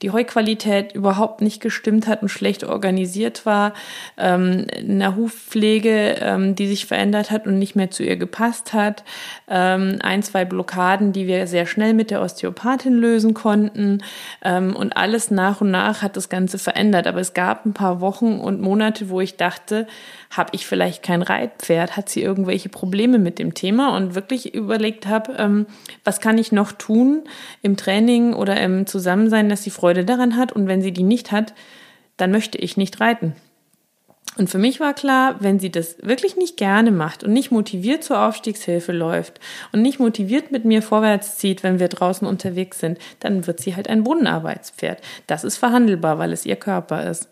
die Heuqualität überhaupt nicht gestimmt hat und schlecht organisiert war, ähm, eine Hufpflege, ähm, die sich verändert hat und nicht mehr zu ihr gepasst hat, ähm, ein, zwei Blockaden, die wir sehr schnell mit der Osteopathin lösen konnten ähm, und alles nach und nach hat das Ganze verändert. Aber es gab ein paar Wochen und Monate, wo ich dachte, habe ich vielleicht kein Reitpferd? Hat sie irgendwelche Probleme mit dem Thema? Und wirklich überlegt habe, ähm, was kann ich noch tun im Training oder im Zusammensein, dass sie Freude daran hat. Und wenn sie die nicht hat, dann möchte ich nicht reiten. Und für mich war klar, wenn sie das wirklich nicht gerne macht und nicht motiviert zur Aufstiegshilfe läuft und nicht motiviert mit mir vorwärts zieht, wenn wir draußen unterwegs sind, dann wird sie halt ein Bodenarbeitspferd. Das ist verhandelbar, weil es ihr Körper ist.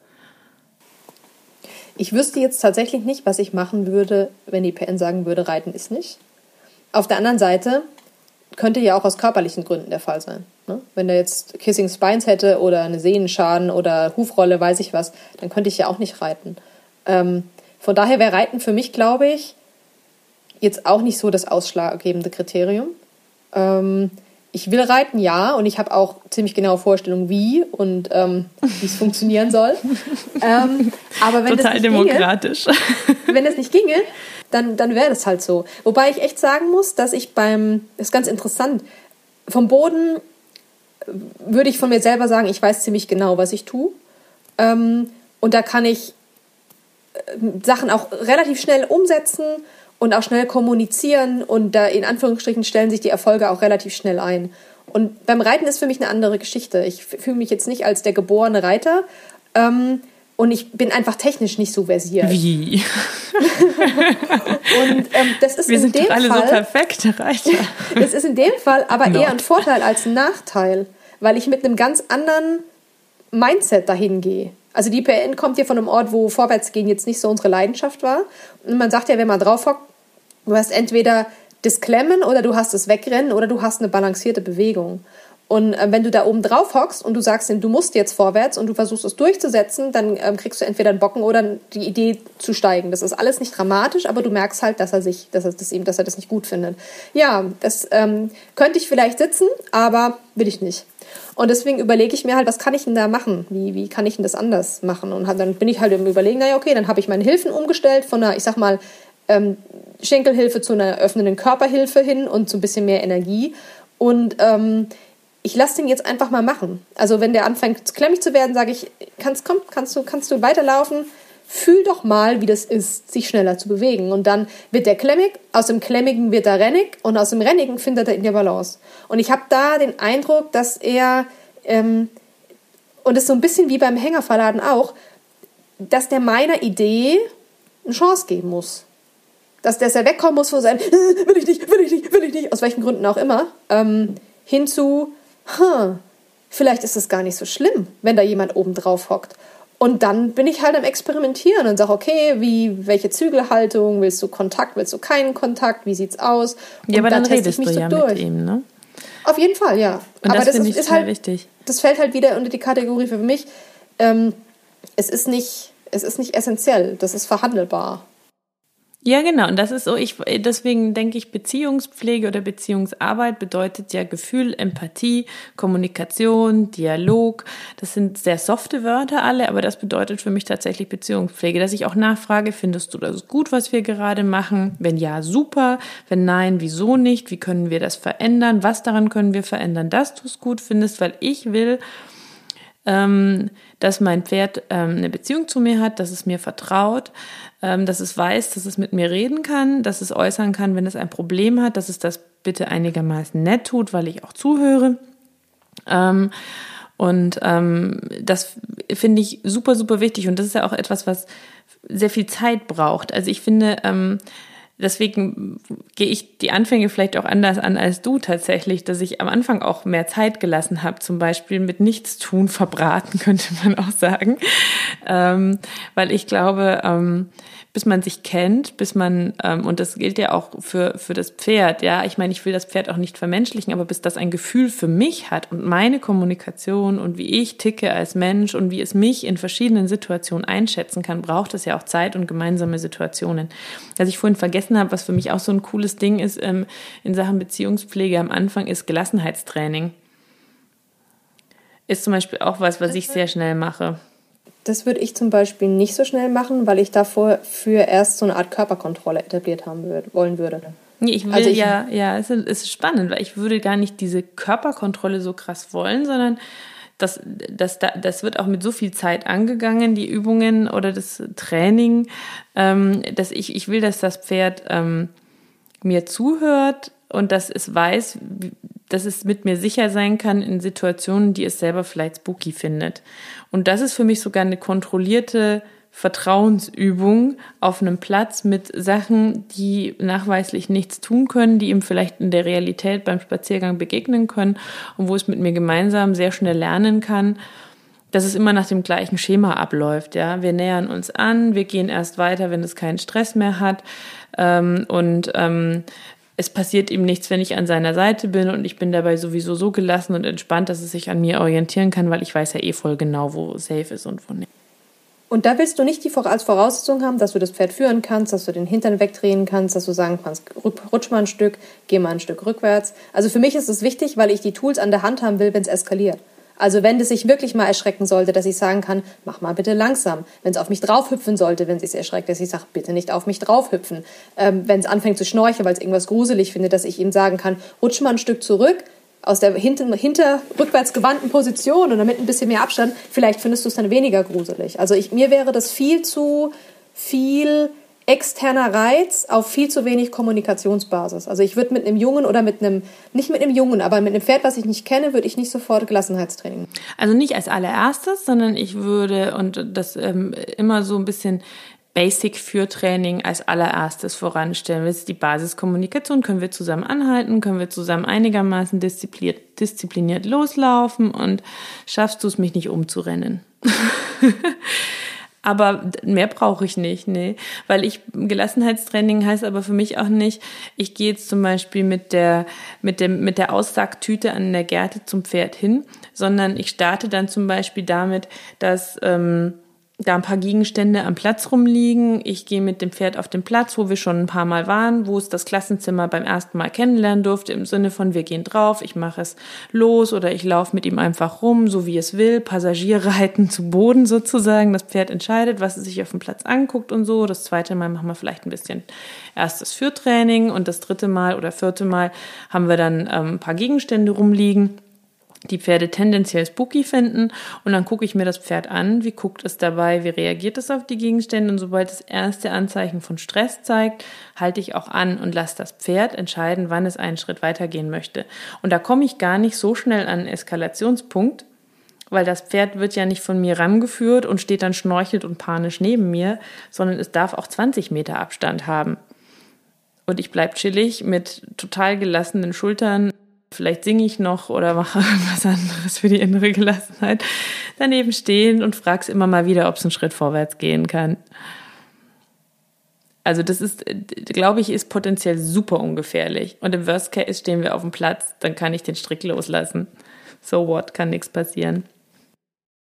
Ich wüsste jetzt tatsächlich nicht, was ich machen würde, wenn die PN sagen würde, Reiten ist nicht. Auf der anderen Seite könnte ja auch aus körperlichen Gründen der Fall sein. Ne? Wenn er jetzt Kissing Spines hätte oder eine Sehnenschaden oder Hufrolle, weiß ich was, dann könnte ich ja auch nicht reiten. Ähm, von daher wäre Reiten für mich, glaube ich, jetzt auch nicht so das ausschlaggebende Kriterium. Ähm, ich will reiten, ja, und ich habe auch ziemlich genaue Vorstellungen, wie und ähm, wie es funktionieren soll. ähm, aber wenn Total das nicht demokratisch. Ginge, wenn das nicht ginge, dann, dann wäre das halt so. Wobei ich echt sagen muss, dass ich beim, das ist ganz interessant, vom Boden würde ich von mir selber sagen, ich weiß ziemlich genau, was ich tue. Ähm, und da kann ich äh, Sachen auch relativ schnell umsetzen und auch schnell kommunizieren und da in Anführungsstrichen stellen sich die Erfolge auch relativ schnell ein. Und beim Reiten ist für mich eine andere Geschichte. Ich fühle mich jetzt nicht als der geborene Reiter ähm, und ich bin einfach technisch nicht so versiert. Wie? und ähm, das ist Wir in sind dem alle Fall, so perfekte Reiter. das ist in dem Fall aber Not. eher ein Vorteil als ein Nachteil, weil ich mit einem ganz anderen Mindset dahin gehe. Also die PN kommt hier von einem Ort, wo Vorwärtsgehen jetzt nicht so unsere Leidenschaft war. Und man sagt ja, wenn man drauf hockt, du hast entweder das Klemmen oder du hast das Wegrennen oder du hast eine balancierte Bewegung. Und äh, wenn du da oben drauf hockst und du sagst du musst jetzt vorwärts und du versuchst es durchzusetzen, dann ähm, kriegst du entweder einen Bocken oder die Idee zu steigen. Das ist alles nicht dramatisch, aber du merkst halt, dass er sich, dass er das ihm, dass er das nicht gut findet. Ja, das ähm, könnte ich vielleicht sitzen, aber will ich nicht. Und deswegen überlege ich mir halt, was kann ich denn da machen? Wie, wie kann ich denn das anders machen? Und dann bin ich halt im Überlegen, naja, okay, dann habe ich meine Hilfen umgestellt von einer, ich sag mal, ähm, Schenkelhilfe zu einer öffnenden Körperhilfe hin und zu ein bisschen mehr Energie. Und ähm, ich lasse den jetzt einfach mal machen. Also wenn der anfängt klemmig zu werden, sage ich, kannst, komm, kannst du, kannst du weiterlaufen? Fühl doch mal, wie das ist, sich schneller zu bewegen. Und dann wird der klemmig, aus dem Klemmigen wird er rennig und aus dem Rennigen findet er in der Balance. Und ich habe da den Eindruck, dass er, ähm, und das ist so ein bisschen wie beim Hängerverladen auch, dass der meiner Idee eine Chance geben muss. Dass der er wegkommen muss von seinem, äh, will ich nicht, will ich nicht, will ich nicht, aus welchen Gründen auch immer, ähm, hinzu, huh, vielleicht ist es gar nicht so schlimm, wenn da jemand oben drauf hockt. Und dann bin ich halt am Experimentieren und sage, okay, wie, welche Zügelhaltung, willst du Kontakt, willst du keinen Kontakt, wie sieht's aus? Und Ja, aber dann, teste redest du ja mit ihm, ne? Auf jeden Fall, ja. Und aber das das, ist, ich ist halt, wichtig. das fällt halt wieder unter die Kategorie für mich. Ähm, es ist nicht, es ist nicht essentiell, das ist verhandelbar. Ja, genau. Und das ist so, ich, deswegen denke ich, Beziehungspflege oder Beziehungsarbeit bedeutet ja Gefühl, Empathie, Kommunikation, Dialog. Das sind sehr softe Wörter alle, aber das bedeutet für mich tatsächlich Beziehungspflege, dass ich auch nachfrage, findest du das gut, was wir gerade machen? Wenn ja, super. Wenn nein, wieso nicht? Wie können wir das verändern? Was daran können wir verändern, dass du es gut findest? Weil ich will, ähm, dass mein Pferd ähm, eine Beziehung zu mir hat, dass es mir vertraut, ähm, dass es weiß, dass es mit mir reden kann, dass es äußern kann, wenn es ein Problem hat, dass es das bitte einigermaßen nett tut, weil ich auch zuhöre. Ähm, und ähm, das finde ich super, super wichtig. Und das ist ja auch etwas, was sehr viel Zeit braucht. Also ich finde, ähm, deswegen gehe ich die Anfänge vielleicht auch anders an als du tatsächlich, dass ich am Anfang auch mehr Zeit gelassen habe, zum Beispiel mit Nichtstun verbraten, könnte man auch sagen. Ähm, weil ich glaube, ähm, bis man sich kennt, bis man, ähm, und das gilt ja auch für, für das Pferd, ja, ich meine, ich will das Pferd auch nicht vermenschlichen, aber bis das ein Gefühl für mich hat und meine Kommunikation und wie ich ticke als Mensch und wie es mich in verschiedenen Situationen einschätzen kann, braucht es ja auch Zeit und gemeinsame Situationen. Was ich vorhin vergessen habe, was für mich auch so ein cooles Ding ist ähm, in Sachen Beziehungspflege am Anfang, ist Gelassenheitstraining. Ist zum Beispiel auch was, was ich sehr schnell mache. Das würde ich zum Beispiel nicht so schnell machen, weil ich davor für erst so eine Art Körperkontrolle etabliert haben würde, wollen würde. Nee, ich will also ich, ja, ja, es ist spannend, weil ich würde gar nicht diese Körperkontrolle so krass wollen, sondern das, das, das wird auch mit so viel Zeit angegangen, die Übungen oder das Training, ähm, dass ich, ich will, dass das Pferd ähm, mir zuhört und dass es weiß, dass es mit mir sicher sein kann in Situationen, die es selber vielleicht spooky findet. Und das ist für mich sogar eine kontrollierte Vertrauensübung auf einem Platz mit Sachen, die nachweislich nichts tun können, die ihm vielleicht in der Realität beim Spaziergang begegnen können und wo es mit mir gemeinsam sehr schnell lernen kann, dass es immer nach dem gleichen Schema abläuft. Ja, wir nähern uns an, wir gehen erst weiter, wenn es keinen Stress mehr hat ähm, und ähm, es passiert ihm nichts, wenn ich an seiner Seite bin und ich bin dabei sowieso so gelassen und entspannt, dass es sich an mir orientieren kann, weil ich weiß ja eh voll genau, wo safe ist und wo nicht. Und da willst du nicht die als Voraussetzung haben, dass du das Pferd führen kannst, dass du den Hintern wegdrehen kannst, dass du sagen kannst, rutsch mal ein Stück, geh mal ein Stück rückwärts. Also für mich ist es wichtig, weil ich die Tools an der Hand haben will, wenn es eskaliert. Also wenn es sich wirklich mal erschrecken sollte, dass ich sagen kann, mach mal bitte langsam. Wenn es auf mich draufhüpfen sollte, wenn es sich erschreckt, dass ich sage, bitte nicht auf mich draufhüpfen. Ähm, wenn es anfängt zu schnorcheln, weil es irgendwas gruselig findet, dass ich ihm sagen kann, rutsch mal ein Stück zurück, aus der hinter, hinter rückwärts gewandten Position und damit ein bisschen mehr Abstand, vielleicht findest du es dann weniger gruselig. Also ich, mir wäre das viel zu viel externer Reiz auf viel zu wenig Kommunikationsbasis. Also ich würde mit einem Jungen oder mit einem, nicht mit einem Jungen, aber mit einem Pferd, was ich nicht kenne, würde ich nicht sofort Gelassenheitstraining. Also nicht als allererstes, sondern ich würde und das ähm, immer so ein bisschen Basic für Training als allererstes voranstellen. Das ist die Basiskommunikation. Können wir zusammen anhalten? Können wir zusammen einigermaßen diszipliniert, diszipliniert loslaufen? Und schaffst du es, mich nicht umzurennen? Aber mehr brauche ich nicht, nee. Weil ich, Gelassenheitstraining heißt aber für mich auch nicht, ich gehe jetzt zum Beispiel mit der, mit dem, mit der Aussaagtüte an der Gerte zum Pferd hin, sondern ich starte dann zum Beispiel damit, dass, ähm, da ein paar Gegenstände am Platz rumliegen. Ich gehe mit dem Pferd auf den Platz, wo wir schon ein paar Mal waren, wo es das Klassenzimmer beim ersten Mal kennenlernen durfte, im Sinne von wir gehen drauf, ich mache es los oder ich laufe mit ihm einfach rum, so wie es will, Passagierreiten zu Boden sozusagen. Das Pferd entscheidet, was es sich auf dem Platz anguckt und so. Das zweite Mal machen wir vielleicht ein bisschen erstes Führtraining und das dritte Mal oder vierte Mal haben wir dann ähm, ein paar Gegenstände rumliegen die Pferde tendenziell spooky finden und dann gucke ich mir das Pferd an, wie guckt es dabei, wie reagiert es auf die Gegenstände und sobald es erste Anzeichen von Stress zeigt, halte ich auch an und lasse das Pferd entscheiden, wann es einen Schritt weitergehen möchte. Und da komme ich gar nicht so schnell an einen Eskalationspunkt, weil das Pferd wird ja nicht von mir rangeführt und steht dann schnorchelt und panisch neben mir, sondern es darf auch 20 Meter Abstand haben. Und ich bleib chillig mit total gelassenen Schultern vielleicht singe ich noch oder mache was anderes für die innere Gelassenheit, daneben stehen und fragst immer mal wieder, ob es einen Schritt vorwärts gehen kann. Also das ist, glaube ich, ist potenziell super ungefährlich. Und im Worst Case stehen wir auf dem Platz, dann kann ich den Strick loslassen. So what, kann nichts passieren.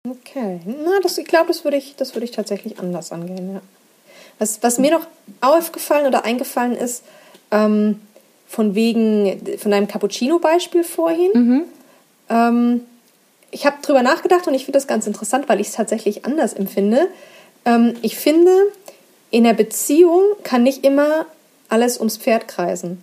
Okay, na, das, ich glaube, das würde ich, das würde ich tatsächlich anders angehen. Ja. Was, was mir noch aufgefallen oder eingefallen ist, ähm, von wegen, von deinem Cappuccino-Beispiel vorhin. Mhm. Ähm, ich habe drüber nachgedacht und ich finde das ganz interessant, weil ich es tatsächlich anders empfinde. Ähm, ich finde, in der Beziehung kann nicht immer alles ums Pferd kreisen.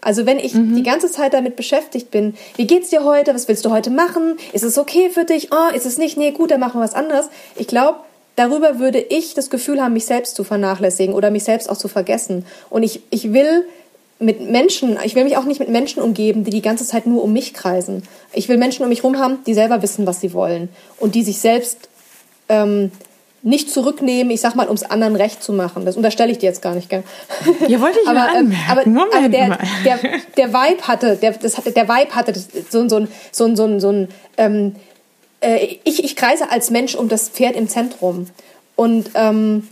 Also wenn ich mhm. die ganze Zeit damit beschäftigt bin, wie geht's dir heute, was willst du heute machen, ist es okay für dich, oh, ist es nicht, nee, gut, dann machen wir was anderes. Ich glaube, darüber würde ich das Gefühl haben, mich selbst zu vernachlässigen oder mich selbst auch zu vergessen. Und ich, ich will mit Menschen, ich will mich auch nicht mit Menschen umgeben, die die ganze Zeit nur um mich kreisen. Ich will Menschen um mich herum haben, die selber wissen, was sie wollen und die sich selbst ähm, nicht zurücknehmen, ich sag mal, um es anderen recht zu machen. Das unterstelle ich dir jetzt gar nicht, gell? Ja, wollte ich aber, mal ähm, aber, Moment aber der, mal. der, der Vibe hatte, der, das hatte, der Vibe hatte das, so, ein- so ein, so ein, so ein, so ein ähm, äh, ich, ich kreise als Mensch um das Pferd im Zentrum. Und ähm,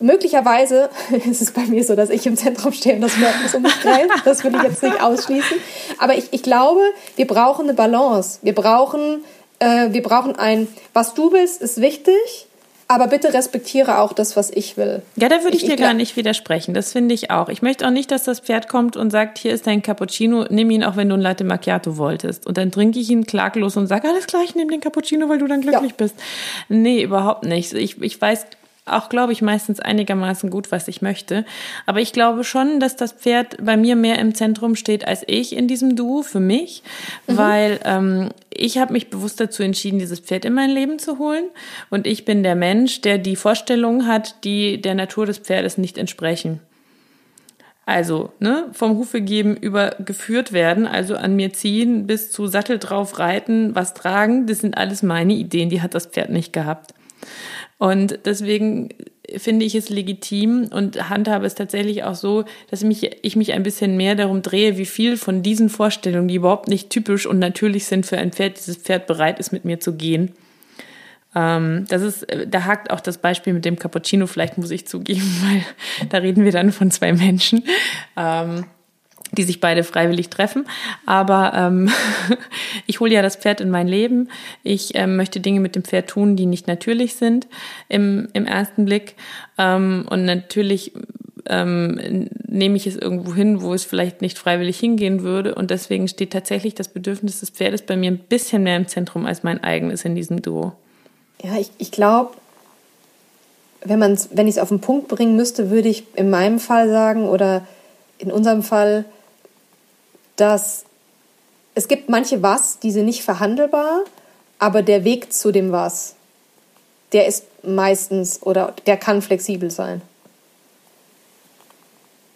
möglicherweise ist es bei mir so, dass ich im Zentrum stehe und das muss um mich kreist. Das will ich jetzt nicht ausschließen. Aber ich, ich glaube, wir brauchen eine Balance. Wir brauchen, äh, wir brauchen ein, was du willst, ist wichtig, aber bitte respektiere auch das, was ich will. Ja, da würde ich, Ich- dir ich gar nicht widersprechen. Das finde ich auch. Ich möchte auch nicht, dass das Pferd kommt und sagt, hier ist dein Cappuccino, nimm ihn auch, wenn du ein Latte Macchiato wolltest. Und dann trinke ich ihn klaglos und sage, alles klar, ich nehme den Cappuccino, weil du dann glücklich Ja. bist. Nee, überhaupt nicht. Ich, ich weiß auch, glaube ich, meistens einigermaßen gut, was ich möchte. Aber ich glaube schon, dass das Pferd bei mir mehr im Zentrum steht als ich in diesem Duo für mich, weil ähm, ich habe mich bewusst dazu entschieden, dieses Pferd in mein Leben zu holen. Und ich bin der Mensch, der die Vorstellungen hat, die der Natur des Pferdes nicht entsprechen. Also, ne, vom Hufe geben über geführt werden, also an mir ziehen, bis zu Sattel drauf reiten, was tragen, das sind alles meine Ideen, die hat das Pferd nicht gehabt. Und deswegen finde ich es legitim und handhabe es tatsächlich auch so, dass mich, ich mich ein bisschen mehr darum drehe, wie viel von diesen Vorstellungen, die überhaupt nicht typisch und natürlich sind für ein Pferd, dieses Pferd bereit ist, mit mir zu gehen. Ähm, das ist, da hakt auch das Beispiel mit dem Cappuccino, vielleicht muss ich zugeben, weil da reden wir dann von zwei Menschen. Ähm, die sich beide freiwillig treffen. Aber ähm, ich hole ja das Pferd in mein Leben. Ich ähm, möchte Dinge mit dem Pferd tun, die nicht natürlich sind im, im ersten Blick. Ähm, und natürlich ähm, nehme ich es irgendwo hin, wo es vielleicht nicht freiwillig hingehen würde. Und deswegen steht tatsächlich das Bedürfnis des Pferdes bei mir ein bisschen mehr im Zentrum als mein eigenes in diesem Duo. Ja, ich, ich glaube, wenn, wenn ich es auf den Punkt bringen müsste, würde ich in meinem Fall sagen oder in unserem Fall, dass es gibt manche Was, die sind nicht verhandelbar, aber der Weg zu dem Was, der ist meistens oder der kann flexibel sein.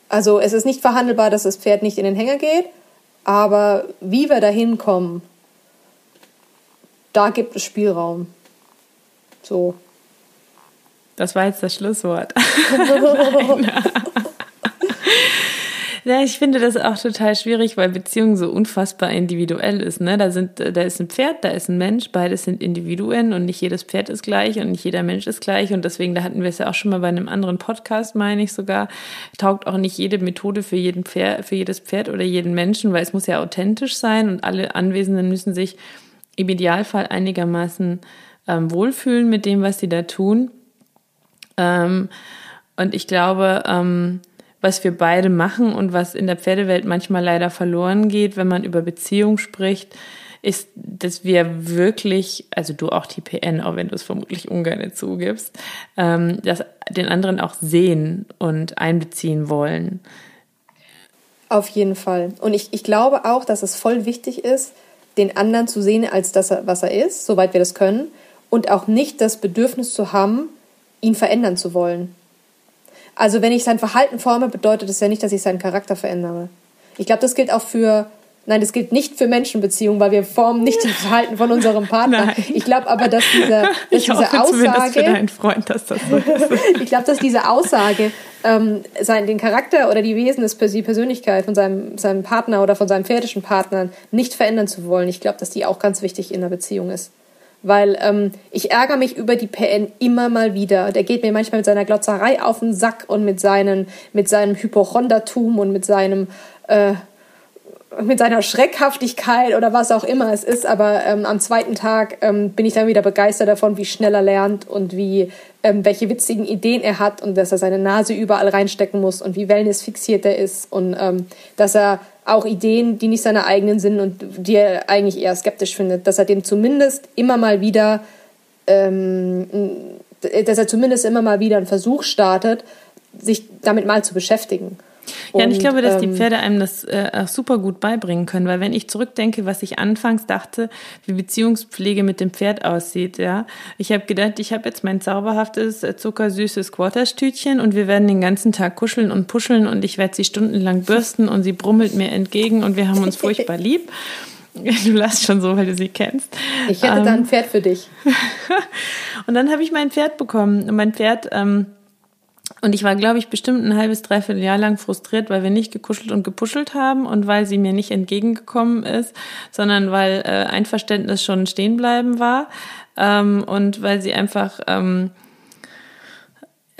Also es ist nicht verhandelbar, dass das Pferd nicht in den Hänger geht, aber wie wir dahin kommen, da gibt es Spielraum. So. Das war jetzt das Schlusswort. Ja, ich finde das auch total schwierig, weil Beziehung so unfassbar individuell ist. Ne? Da, sind, da ist ein Pferd, da ist ein Mensch, beides sind Individuen und nicht jedes Pferd ist gleich und nicht jeder Mensch ist gleich. Und deswegen, da hatten wir es ja auch schon mal bei einem anderen Podcast, meine ich sogar, taugt auch nicht jede Methode für, jeden Pferd, für jedes Pferd oder jeden Menschen, weil es muss ja authentisch sein und alle Anwesenden müssen sich im Idealfall einigermaßen ähm, wohlfühlen mit dem, was sie da tun. Ähm, und ich glaube, ähm, was wir beide machen und was in der Pferdewelt manchmal leider verloren geht, wenn man über Beziehung spricht, ist, dass wir wirklich, also du auch TPN, auch wenn du es vermutlich ungern zugibst, ähm, dass den anderen auch sehen und einbeziehen wollen. Auf jeden Fall. Und ich, ich glaube auch, dass es voll wichtig ist, den anderen zu sehen, als das, was er ist, soweit wir das können, und auch nicht das Bedürfnis zu haben, ihn verändern zu wollen. Also wenn ich sein Verhalten forme, bedeutet das ja nicht, dass ich seinen Charakter verändere. Ich glaube, das gilt auch für, nein, das gilt nicht für Menschenbeziehungen, weil wir formen nicht das Verhalten von unserem Partner. Nein. Ich glaube aber, dass diese, dass Ich diese hoffe zumindest für Aussage, deinen Freund, dass das so ist. ich glaube, dass diese Aussage, ähm, sein, den Charakter oder die Wesen, des, die Persönlichkeit von seinem, seinem Partner oder von seinem pferdischen Partner nicht verändern zu wollen, ich glaube, dass die auch ganz wichtig in einer Beziehung ist. Weil ähm, ich ärgere mich über die PN immer mal wieder. Der geht mir manchmal mit seiner Glotzerei auf den Sack und mit, seinen, mit seinem Hypochondertum und mit seinem äh, mit seiner Schreckhaftigkeit oder was auch immer es ist, aber ähm, am zweiten Tag ähm, bin ich dann wieder begeistert davon, wie schnell er lernt und wie ähm, welche witzigen Ideen er hat und dass er seine Nase überall reinstecken muss und wie wellness fixiert er ist und ähm, dass er auch Ideen, die nicht seine eigenen sind und die er eigentlich eher skeptisch findet, dass er dem zumindest immer mal wieder ähm, dass er zumindest immer mal wieder einen Versuch startet, sich damit mal zu beschäftigen. Ja, und ich glaube, dass die ähm, Pferde einem das äh, auch super gut beibringen können, weil wenn ich zurückdenke, was ich anfangs dachte, wie Beziehungspflege mit dem Pferd aussieht, ja, ich habe gedacht, ich habe jetzt mein zauberhaftes, äh, zuckersüßes Quarterstütchen und wir werden den ganzen Tag kuscheln und puscheln und ich werde sie stundenlang bürsten und sie brummelt mir entgegen und wir haben uns furchtbar lieb. Du lachst schon so, weil du sie kennst. Ich hätte ähm, da ein Pferd für dich. und dann habe ich mein Pferd bekommen. Und mein Pferd, ähm, und ich war, glaube ich, bestimmt ein halbes, dreiviertel Jahr lang frustriert, weil wir nicht gekuschelt und gepuschelt haben und weil sie mir nicht entgegengekommen ist, sondern weil äh, Einverständnis schon stehen bleiben war ähm, und weil sie einfach ähm,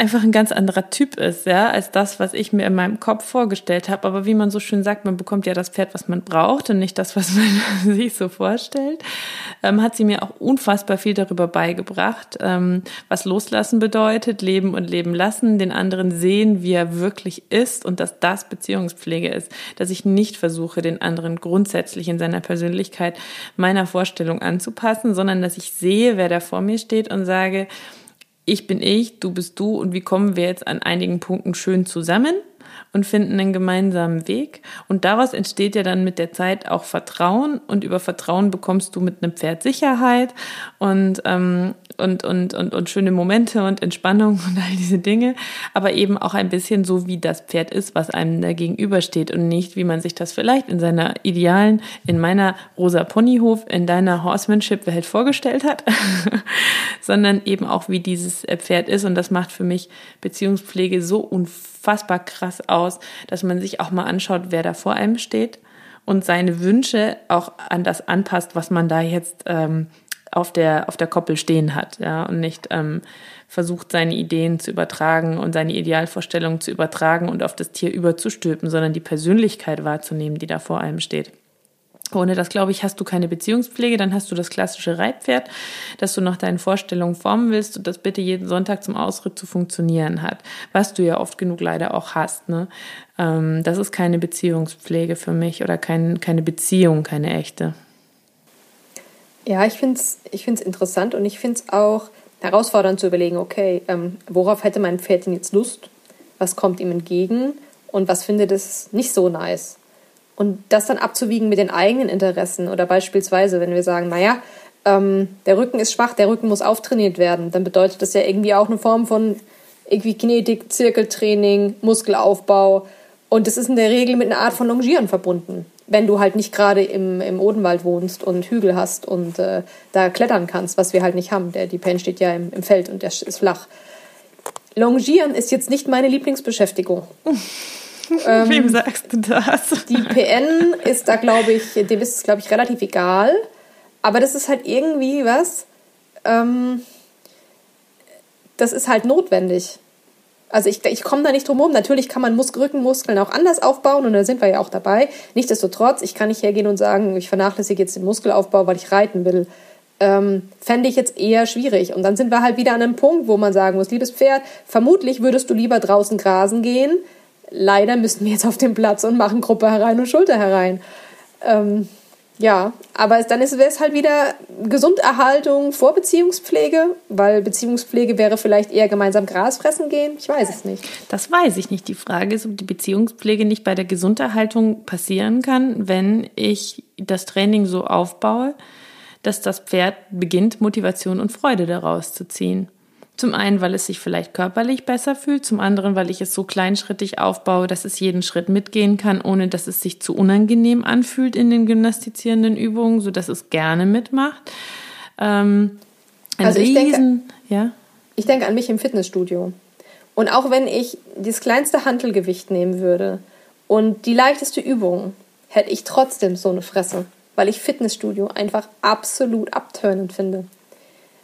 einfach ein ganz anderer Typ ist, ja, als das, was ich mir in meinem Kopf vorgestellt habe. Aber wie man so schön sagt, man bekommt ja das Pferd, was man braucht und nicht das, was man sich so vorstellt, ähm, hat sie mir auch unfassbar viel darüber beigebracht, ähm, was Loslassen bedeutet, leben und leben lassen, den anderen sehen, wie er wirklich ist und dass das Beziehungspflege ist, dass ich nicht versuche, den anderen grundsätzlich in seiner Persönlichkeit meiner Vorstellung anzupassen, sondern dass ich sehe, wer da vor mir steht und sage, ich bin ich, du bist du und wie kommen wir jetzt an einigen Punkten schön zusammen und finden einen gemeinsamen Weg. Und daraus entsteht ja dann mit der Zeit auch Vertrauen und über Vertrauen bekommst du mit einem Pferd Sicherheit und ähm, und, und, und, und schöne Momente und Entspannung und all diese Dinge, aber eben auch ein bisschen so, wie das Pferd ist, was einem da gegenübersteht und nicht, wie man sich das vielleicht in seiner idealen, in meiner rosa Ponyhof, in deiner Horsemanship-Welt vorgestellt hat, sondern eben auch, wie dieses Pferd ist. Und das macht für mich Beziehungspflege so unfassbar krass aus, dass man sich auch mal anschaut, wer da vor einem steht und seine Wünsche auch an das anpasst, was man da jetzt ähm, auf der, auf der Koppel stehen hat, ja, und nicht ähm, versucht, seine Ideen zu übertragen und seine Idealvorstellungen zu übertragen und auf das Tier überzustülpen, sondern die Persönlichkeit wahrzunehmen, die da vor einem steht. Ohne das, glaube ich, hast du keine Beziehungspflege, dann hast du das klassische Reitpferd, das du nach deinen Vorstellungen formen willst und das bitte jeden Sonntag zum Ausritt zu funktionieren hat, was du ja oft genug leider auch hast. Ne? Ähm, das ist keine Beziehungspflege für mich oder kein, keine Beziehung, keine echte. Ja, ich finde es ich find's interessant und ich finde es auch herausfordernd zu überlegen, okay, ähm, worauf hätte mein Pferd denn jetzt Lust? Was kommt ihm entgegen? Und was findet es nicht so nice? Und das dann abzuwiegen mit den eigenen Interessen oder beispielsweise, wenn wir sagen, naja, ähm, der Rücken ist schwach, der Rücken muss auftrainiert werden, dann bedeutet das ja irgendwie auch eine Form von Kinetik, Zirkeltraining, Muskelaufbau. Und das ist in der Regel mit einer Art von Longieren verbunden wenn du halt nicht gerade im, im Odenwald wohnst und Hügel hast und äh, da klettern kannst, was wir halt nicht haben. Der, die Pen steht ja im, im Feld und der ist flach. Longieren ist jetzt nicht meine Lieblingsbeschäftigung. ähm, Wem sagst du das? Die PN ist da, glaube ich, dem ist es, glaube ich, relativ egal. Aber das ist halt irgendwie was, ähm, das ist halt notwendig. Also ich, ich komme da nicht drum herum. Natürlich kann man Mus Rückenmuskeln auch anders aufbauen und da sind wir ja auch dabei. Nichtsdestotrotz, ich kann nicht hergehen und sagen, ich vernachlässige jetzt den Muskelaufbau, weil ich reiten will. Ähm, fände ich jetzt eher schwierig. Und dann sind wir halt wieder an einem Punkt, wo man sagen muss, liebes Pferd, vermutlich würdest du lieber draußen grasen gehen. Leider müssen wir jetzt auf den Platz und machen Gruppe herein und Schulter herein. Ähm, ja, aber dann ist es halt wieder Gesunderhaltung vor Beziehungspflege, weil Beziehungspflege wäre vielleicht eher gemeinsam Gras fressen gehen. Ich weiß es nicht. Das weiß ich nicht. Die Frage ist, ob die Beziehungspflege nicht bei der Gesunderhaltung passieren kann, wenn ich das Training so aufbaue, dass das Pferd beginnt, Motivation und Freude daraus zu ziehen. Zum einen, weil es sich vielleicht körperlich besser fühlt, zum anderen, weil ich es so kleinschrittig aufbaue, dass es jeden Schritt mitgehen kann, ohne dass es sich zu unangenehm anfühlt in den gymnastizierenden Übungen, sodass es gerne mitmacht. Ähm, also ich Riesen, denke, ja? ich denke an mich im Fitnessstudio. Und auch wenn ich das kleinste Handelgewicht nehmen würde und die leichteste Übung, hätte ich trotzdem so eine Fresse, weil ich Fitnessstudio einfach absolut abtörnend finde.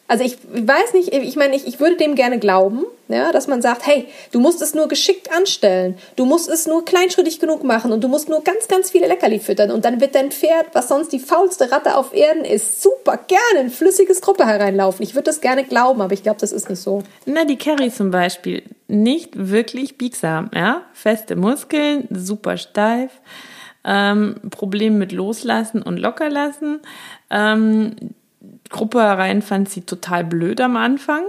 Also ich weiß nicht, ich meine, ich, ich würde dem gerne glauben, ja, dass man sagt, hey, du musst es nur geschickt anstellen, du musst es nur kleinschrittig genug machen und du musst nur ganz, ganz viele Leckerli füttern und dann wird dein Pferd, was sonst die faulste Ratte auf Erden ist, super gerne in flüssiges Gruppe hereinlaufen. Ich würde das gerne glauben, aber ich glaube, das ist nicht so. Na, die Carrie zum Beispiel, nicht wirklich biegsam, ja, feste Muskeln, super steif. Ähm, Problem mit Loslassen und Lockerlassen. Ähm, Gruppe herein fand sie total blöd am Anfang.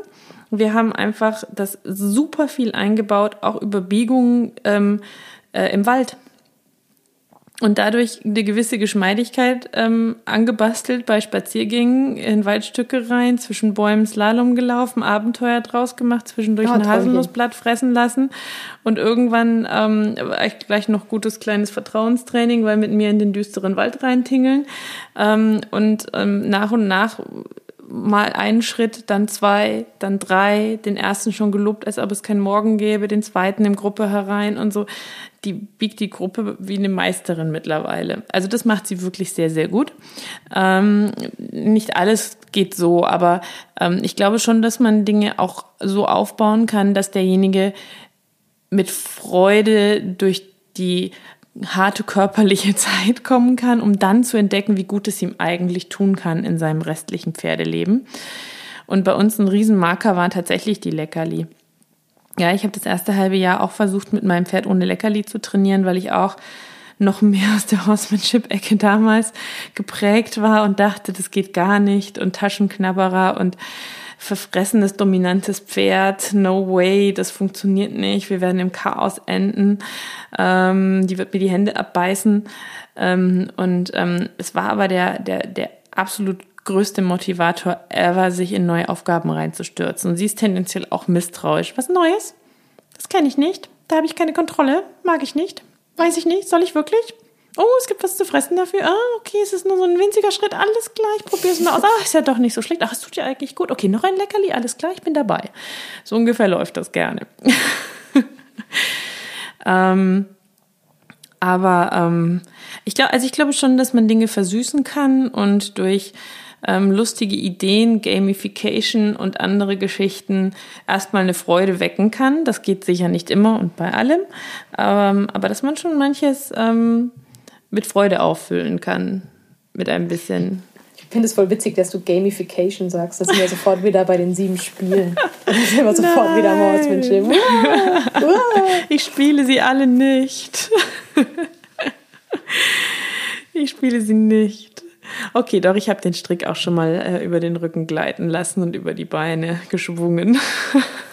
Wir haben einfach das super viel eingebaut, auch über Biegungen ähm, äh, im Wald. Und dadurch eine gewisse Geschmeidigkeit ähm, angebastelt bei Spaziergängen in Waldstücke rein, zwischen Bäumen Slalom gelaufen, Abenteuer draus gemacht, zwischendurch Ja, ein. Haselnussblatt fressen lassen und irgendwann ähm, gleich noch gutes kleines Vertrauenstraining, weil mit mir in den düsteren Wald reintingeln ähm, und ähm, nach und nach mal einen Schritt, dann zwei, dann drei, den ersten schon gelobt, als ob es keinen Morgen gäbe, den zweiten in Gruppe herein und so. Die biegt die Gruppe wie eine Meisterin mittlerweile. Also das macht sie wirklich sehr, sehr gut. Ähm, nicht alles geht so, aber ähm, ich glaube schon, dass man Dinge auch so aufbauen kann, dass derjenige mit Freude durch die harte körperliche Zeit kommen kann, um dann zu entdecken, wie gut es ihm eigentlich tun kann in seinem restlichen Pferdeleben. Und bei uns ein Riesenmarker war tatsächlich die Leckerli. Ja, ich habe das erste halbe Jahr auch versucht, mit meinem Pferd ohne Leckerli zu trainieren, weil ich auch noch mehr aus der Horsemanship-Ecke damals geprägt war und dachte, das geht gar nicht und Taschenknabberer und verfressenes, dominantes Pferd, no way, das funktioniert nicht, wir werden im Chaos enden, ähm, die wird mir die Hände abbeißen. Ähm, und ähm, es war aber der, der, der absolut größte Motivator ever, sich in neue Aufgaben reinzustürzen. Und sie ist tendenziell auch misstrauisch. Was Neues? Das kenne ich nicht. Da habe ich keine Kontrolle. Mag ich nicht. Weiß ich nicht. Soll ich wirklich? Oh, es gibt was zu fressen dafür. Ah, okay, es ist nur so ein winziger Schritt. Alles klar, ich probiere es mal aus. Ah, ist ja doch nicht so schlecht. Ach, es tut ja eigentlich gut. Okay, noch ein Leckerli. Alles klar, ich bin dabei. So ungefähr läuft das gerne. ähm, aber ähm, ich glaube, also ich glaube schon, dass man Dinge versüßen kann und durch ähm, lustige Ideen, Gamification und andere Geschichten erstmal eine Freude wecken kann. Das geht sicher nicht immer und bei allem, ähm, aber dass man schon manches ähm, mit Freude auffüllen kann, mit ein bisschen. Ich finde es voll witzig, dass du Gamification sagst. Das sind wir sofort wieder bei den sieben Spielen. Das sind wir sofort wieder am Horsemanship. Ich spiele sie alle nicht. Ich spiele sie nicht. Okay, doch, ich habe den Strick auch schon mal äh, über den Rücken gleiten lassen und über die Beine geschwungen.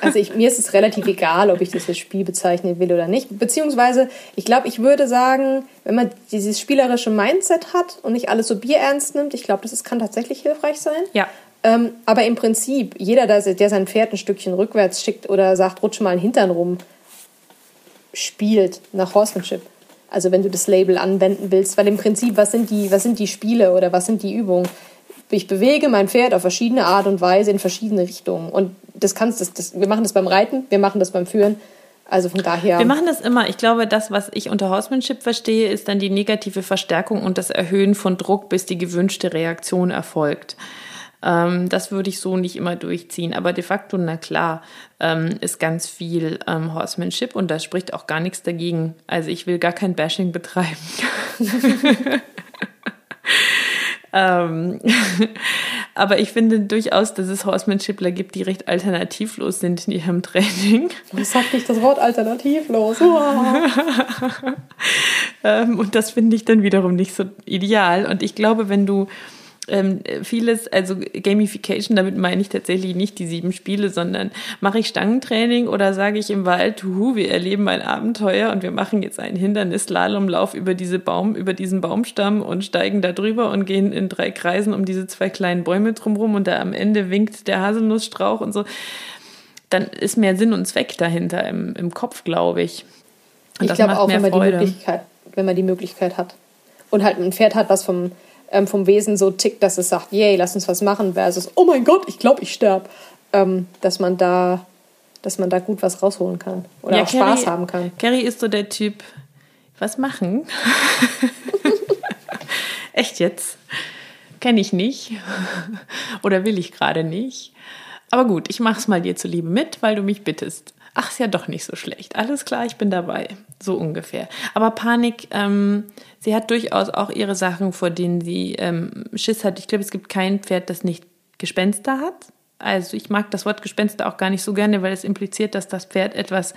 Also ich, mir ist es relativ egal, ob ich das als Spiel bezeichnen will oder nicht. Beziehungsweise, ich glaube, ich würde sagen, wenn man dieses spielerische Mindset hat und nicht alles so bierernst nimmt, ich glaube, das ist, kann tatsächlich hilfreich sein. Ja. Ähm, aber im Prinzip, jeder, der, sein Pferd ein Stückchen rückwärts schickt oder sagt, rutsch mal einen Hintern rum, spielt nach Horsemanship. Also wenn du das Label anwenden willst, weil im Prinzip, was sind die, was sind die Spiele oder was sind die Übungen? Ich bewege mein Pferd auf verschiedene Art und Weise in verschiedene Richtungen. Und das kannst das, das, wir machen das beim Reiten, wir machen das beim Führen. Also von daher. Wir machen das immer. Ich glaube, das, was ich unter Horsemanship verstehe, ist dann die negative Verstärkung und das Erhöhen von Druck, bis die gewünschte Reaktion erfolgt. Ähm, das würde ich so nicht immer durchziehen. Aber de facto, na klar, ähm, ist ganz viel ähm, Horsemanship und da spricht auch gar nichts dagegen. Also ich will gar kein Bashing betreiben. ähm, aber ich finde durchaus, dass es Horsemanshipler gibt, die recht alternativlos sind in ihrem Training. Ich sag nicht das Wort alternativlos. Ähm, und das finde ich dann wiederum nicht so ideal. Und ich glaube, wenn du ähm, vieles, also Gamification, damit meine ich tatsächlich nicht die sieben Spiele, sondern mache ich Stangentraining oder sage ich im Wald, huhu, wir erleben ein Abenteuer und wir machen jetzt einen Hindernis-Slalomlauf über diese Baum, über diesen Baumstamm und steigen da drüber und gehen in drei Kreisen um diese zwei kleinen Bäume drumherum und da am Ende winkt der Haselnussstrauch und so. Dann ist mehr Sinn und Zweck dahinter im, im Kopf, glaube ich. Und Ich glaube auch, wenn man, die. Möglichkeit, wenn man die Möglichkeit hat. Und halt ein Pferd hat, was vom, ähm, vom Wesen so tickt, dass es sagt, yay, lass uns was machen, versus, oh mein Gott, ich glaube, ich sterbe. Ähm, dass man da dass man da gut was rausholen kann. Oder auch Spaß haben kann. Carrie ist so der Typ, was machen? Echt jetzt? Kenne ich nicht. Oder will ich gerade nicht. Aber gut, ich mach's mal dir zuliebe mit, weil du mich bittest. Ach, ist ja doch nicht so schlecht. Alles klar, ich bin dabei. So ungefähr. Aber Panik, ähm, sie hat durchaus auch ihre Sachen, vor denen sie ähm, Schiss hat. Ich glaube, es gibt kein Pferd, das nicht Gespenster hat. Also ich mag das Wort Gespenster auch gar nicht so gerne, weil es impliziert, dass das Pferd etwas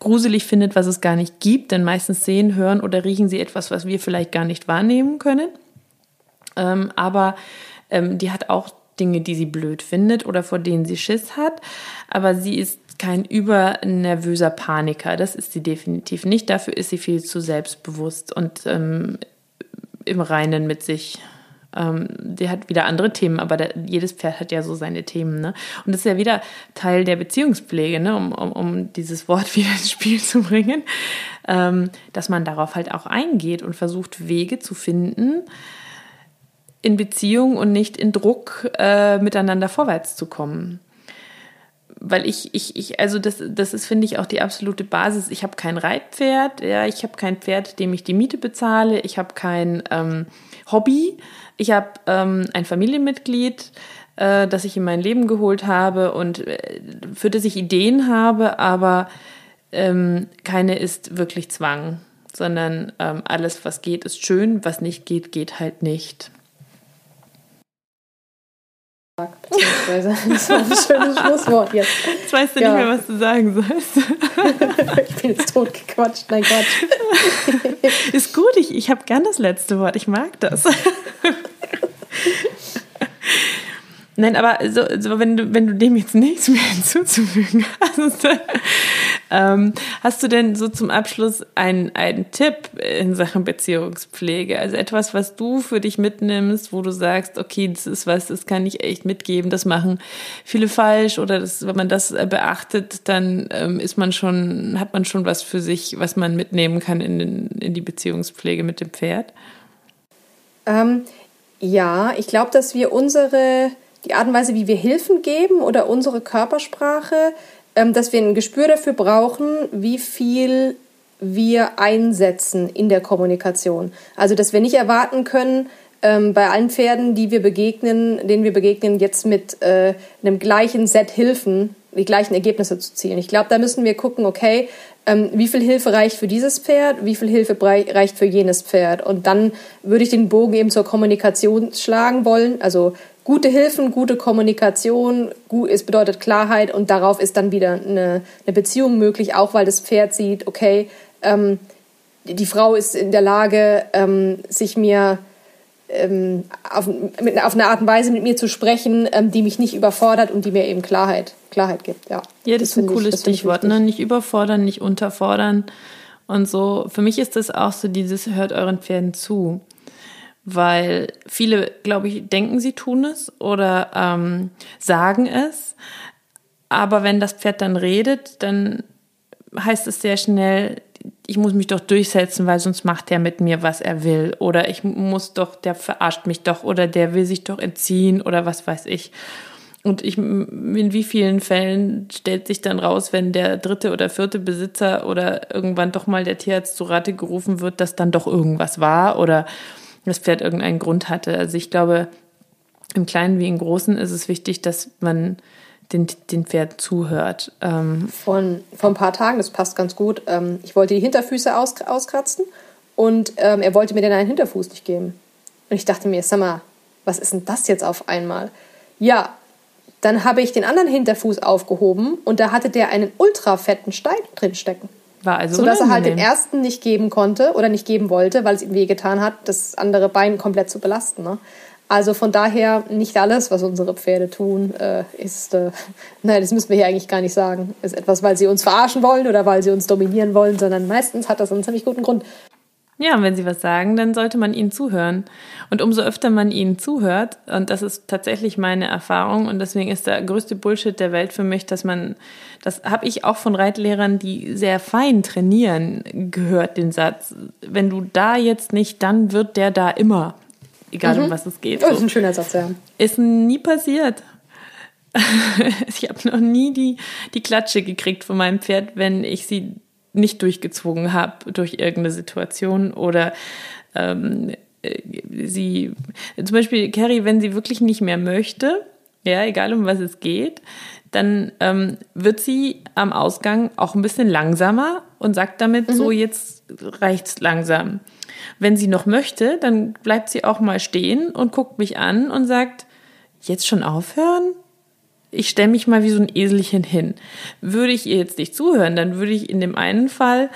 gruselig findet, was es gar nicht gibt. Denn meistens sehen, hören oder riechen sie etwas, was wir vielleicht gar nicht wahrnehmen können. Ähm, aber ähm, die hat auch Dinge, die sie blöd findet oder vor denen sie Schiss hat. Aber sie ist kein übernervöser Paniker. Das ist sie definitiv nicht. Dafür ist sie viel zu selbstbewusst und ähm, im Reinen mit sich. Ähm, die hat wieder andere Themen, aber da, jedes Pferd hat ja so seine Themen. Ne? Und das ist ja wieder Teil der Beziehungspflege, ne? um, um, um dieses Wort wieder ins Spiel zu bringen, ähm, dass man darauf halt auch eingeht und versucht, Wege zu finden, in Beziehung und nicht in Druck äh, miteinander vorwärts zu kommen weil ich, ich, ich, also das, das ist, finde ich, auch die absolute Basis. Ich habe kein Reitpferd, ja, ich habe kein Pferd, dem ich die Miete bezahle, ich habe kein ähm, Hobby, ich habe ähm, ein Familienmitglied, äh, das ich in mein Leben geholt habe und äh, für das ich Ideen habe, aber ähm, keine ist wirklich Zwang, sondern ähm, alles, was geht, ist schön, was nicht geht, geht halt nicht. Das war ein schönes Schlusswort jetzt. Jetzt weißt du ja. nicht mehr, was du sagen sollst. ich bin jetzt tot gequatscht. Nein, Quatsch. Ist gut, ich, ich habe gern das letzte Wort. Ich mag das. Nein, aber so, so wenn, du, wenn du dem jetzt nichts mehr hinzuzufügen hast, ähm, hast du denn so zum Abschluss einen, einen Tipp in Sachen Beziehungspflege? Also etwas, was du für dich mitnimmst, wo du sagst, okay, das ist was, das kann ich echt mitgeben, das machen viele falsch oder das, wenn man das beachtet, dann ähm, ist man schon, hat man schon was für sich, was man mitnehmen kann in, den, in die Beziehungspflege mit dem Pferd? Ähm, ja, ich glaube, dass wir unsere die Art und Weise, wie wir Hilfen geben oder unsere Körpersprache, ähm, dass wir ein Gespür dafür brauchen, wie viel wir einsetzen in der Kommunikation. Also, dass wir nicht erwarten können, ähm, bei allen Pferden, die wir begegnen, denen wir begegnen, jetzt mit äh, einem gleichen Set Hilfen die gleichen Ergebnisse zu zielen. Ich glaube, da müssen wir gucken, okay, ähm, wie viel Hilfe reicht für dieses Pferd, wie viel Hilfe reicht für jenes Pferd. Und dann würde ich den Bogen eben zur Kommunikation schlagen wollen. Also gute Hilfen, gute Kommunikation, es bedeutet Klarheit und darauf ist dann wieder eine, eine Beziehung möglich, auch weil das Pferd sieht, okay, ähm, die Frau ist in der Lage, ähm, sich mir ähm, auf, mit, auf eine Art und Weise mit mir zu sprechen, ähm, die mich nicht überfordert und die mir eben Klarheit, Klarheit gibt. Ja, ja das, das ist ein cooles ich, Stichwort, ne? Nicht überfordern, nicht unterfordern. Und so, für mich ist das auch so dieses, hört euren Pferden zu weil viele, glaube ich, denken, sie tun es oder ähm, sagen es. Aber wenn das Pferd dann redet, dann heißt es sehr schnell, ich muss mich doch durchsetzen, weil sonst macht der mit mir, was er will. Oder ich muss doch, der verarscht mich doch oder der will sich doch entziehen oder was weiß ich. Und ich, in wie vielen Fällen stellt sich dann raus, wenn der dritte oder vierte Besitzer oder irgendwann doch mal der Tierarzt zu Rate gerufen wird, dass dann doch irgendwas war oder das Pferd irgendeinen Grund hatte. Also ich glaube, im Kleinen wie im Großen ist es wichtig, dass man den, den Pferd zuhört. Ähm Von, vor ein paar Tagen, das passt ganz gut, ähm, ich wollte die Hinterfüße aus, auskratzen und ähm, er wollte mir den einen Hinterfuß nicht geben. Und ich dachte mir, sag mal, was ist denn das jetzt auf einmal? Ja, dann habe ich den anderen Hinterfuß aufgehoben und da hatte der einen ultra fetten Stein drin stecken. War also Sodass er halt den ersten nicht geben konnte oder nicht geben wollte, weil es ihm wehgetan hat, das andere Bein komplett zu belasten. Ne? Also von daher, nicht alles, was unsere Pferde tun, äh, ist, äh, nein, das müssen wir hier eigentlich gar nicht sagen, ist etwas, weil sie uns verarschen wollen oder weil sie uns dominieren wollen, sondern meistens hat das einen ziemlich guten Grund. Ja, und wenn sie was sagen, dann sollte man ihnen zuhören. Und umso öfter man ihnen zuhört, und das ist tatsächlich meine Erfahrung, und deswegen ist der größte Bullshit der Welt für mich, dass man, das habe ich auch von Reitlehrern, die sehr fein trainieren, gehört, den Satz, wenn du da jetzt nicht, dann wird der da immer. Egal, mhm. um was es geht. So. Das ist ein schöner Satz, ja. Ist nie passiert. ich habe noch nie die, die Klatsche gekriegt von meinem Pferd, wenn ich sie nicht durchgezwungen habe durch irgendeine Situation oder ähm, äh, sie, zum Beispiel Carrie, wenn sie wirklich nicht mehr möchte, ja, egal um was es geht, dann ähm, wird sie am Ausgang auch ein bisschen langsamer und sagt damit, mhm. so jetzt reicht's langsam. Wenn sie noch möchte, dann bleibt sie auch mal stehen und guckt mich an und sagt, jetzt schon aufhören? Ich stelle mich mal wie so ein Eselchen hin. Würde ich ihr jetzt nicht zuhören, dann würde ich in dem einen Fall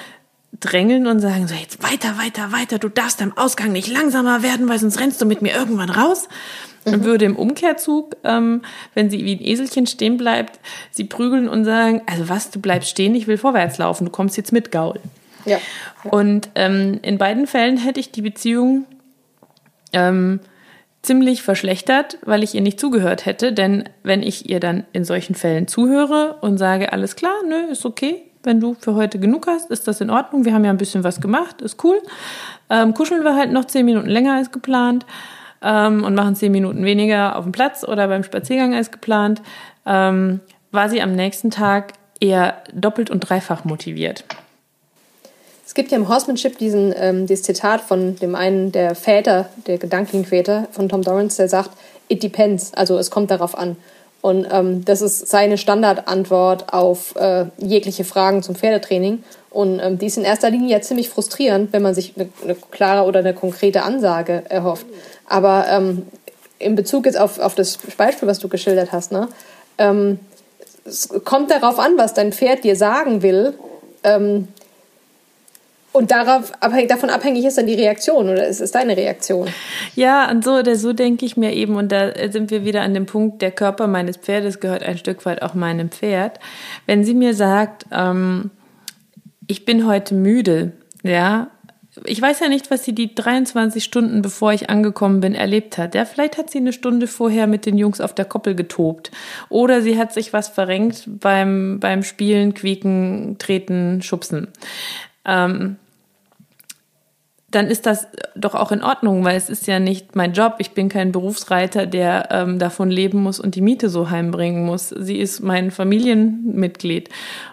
drängeln und sagen so, jetzt weiter, weiter, weiter, du darfst am Ausgang nicht langsamer werden, weil sonst rennst du mit mir irgendwann raus. Mhm. Und würde im Umkehrzug, ähm, wenn sie wie ein Eselchen stehen bleibt, sie prügeln und sagen, also was, du bleibst stehen, ich will vorwärts laufen, du kommst jetzt mit, Gaul. Ja. ja. Und ähm, in beiden Fällen hätte ich die Beziehung ähm, ziemlich verschlechtert, weil ich ihr nicht zugehört hätte. Denn wenn ich ihr dann in solchen Fällen zuhöre und sage, alles klar, nö, ist okay, wenn du für heute genug hast, ist das in Ordnung. Wir haben ja ein bisschen was gemacht, ist cool. Ähm, kuscheln wir halt noch zehn Minuten länger als geplant ähm, und machen zehn Minuten weniger auf dem Platz oder beim Spaziergang als geplant, ähm, war sie am nächsten Tag eher doppelt und dreifach motiviert. Es gibt ja im Horsemanship diesen, ähm, dieses Zitat von dem einen der Väter, der gedanklichen Väter von Tom Dorrance, der sagt, it depends, also es kommt darauf an. Und ähm, das ist seine Standardantwort auf äh, jegliche Fragen zum Pferdetraining. Und ähm, die ist in erster Linie ja ziemlich frustrierend, wenn man sich eine, eine klare oder eine konkrete Ansage erhofft. Aber ähm, in Bezug jetzt auf, auf das Beispiel, was du geschildert hast, ne, ähm, es kommt darauf an, was dein Pferd dir sagen will. Ähm, und darauf abhängig, davon abhängig ist dann die Reaktion oder ist es deine Reaktion? Ja, und so oder so denke ich mir eben, und da sind wir wieder an dem Punkt, der Körper meines Pferdes gehört ein Stück weit auch meinem Pferd. Wenn sie mir sagt, ähm, ich bin heute müde, ja, ich weiß ja nicht, was sie die 23 Stunden, bevor ich angekommen bin, erlebt hat. Ja, vielleicht hat sie eine Stunde vorher mit den Jungs auf der Koppel getobt. Oder sie hat sich was verrenkt beim, beim Spielen, Quieken, Treten, Schubsen ähm, dann ist das doch auch in Ordnung, weil es ist ja nicht mein Job. Ich bin kein Berufsreiter, der ähm, davon leben muss und die Miete so heimbringen muss. Sie ist mein Familienmitglied.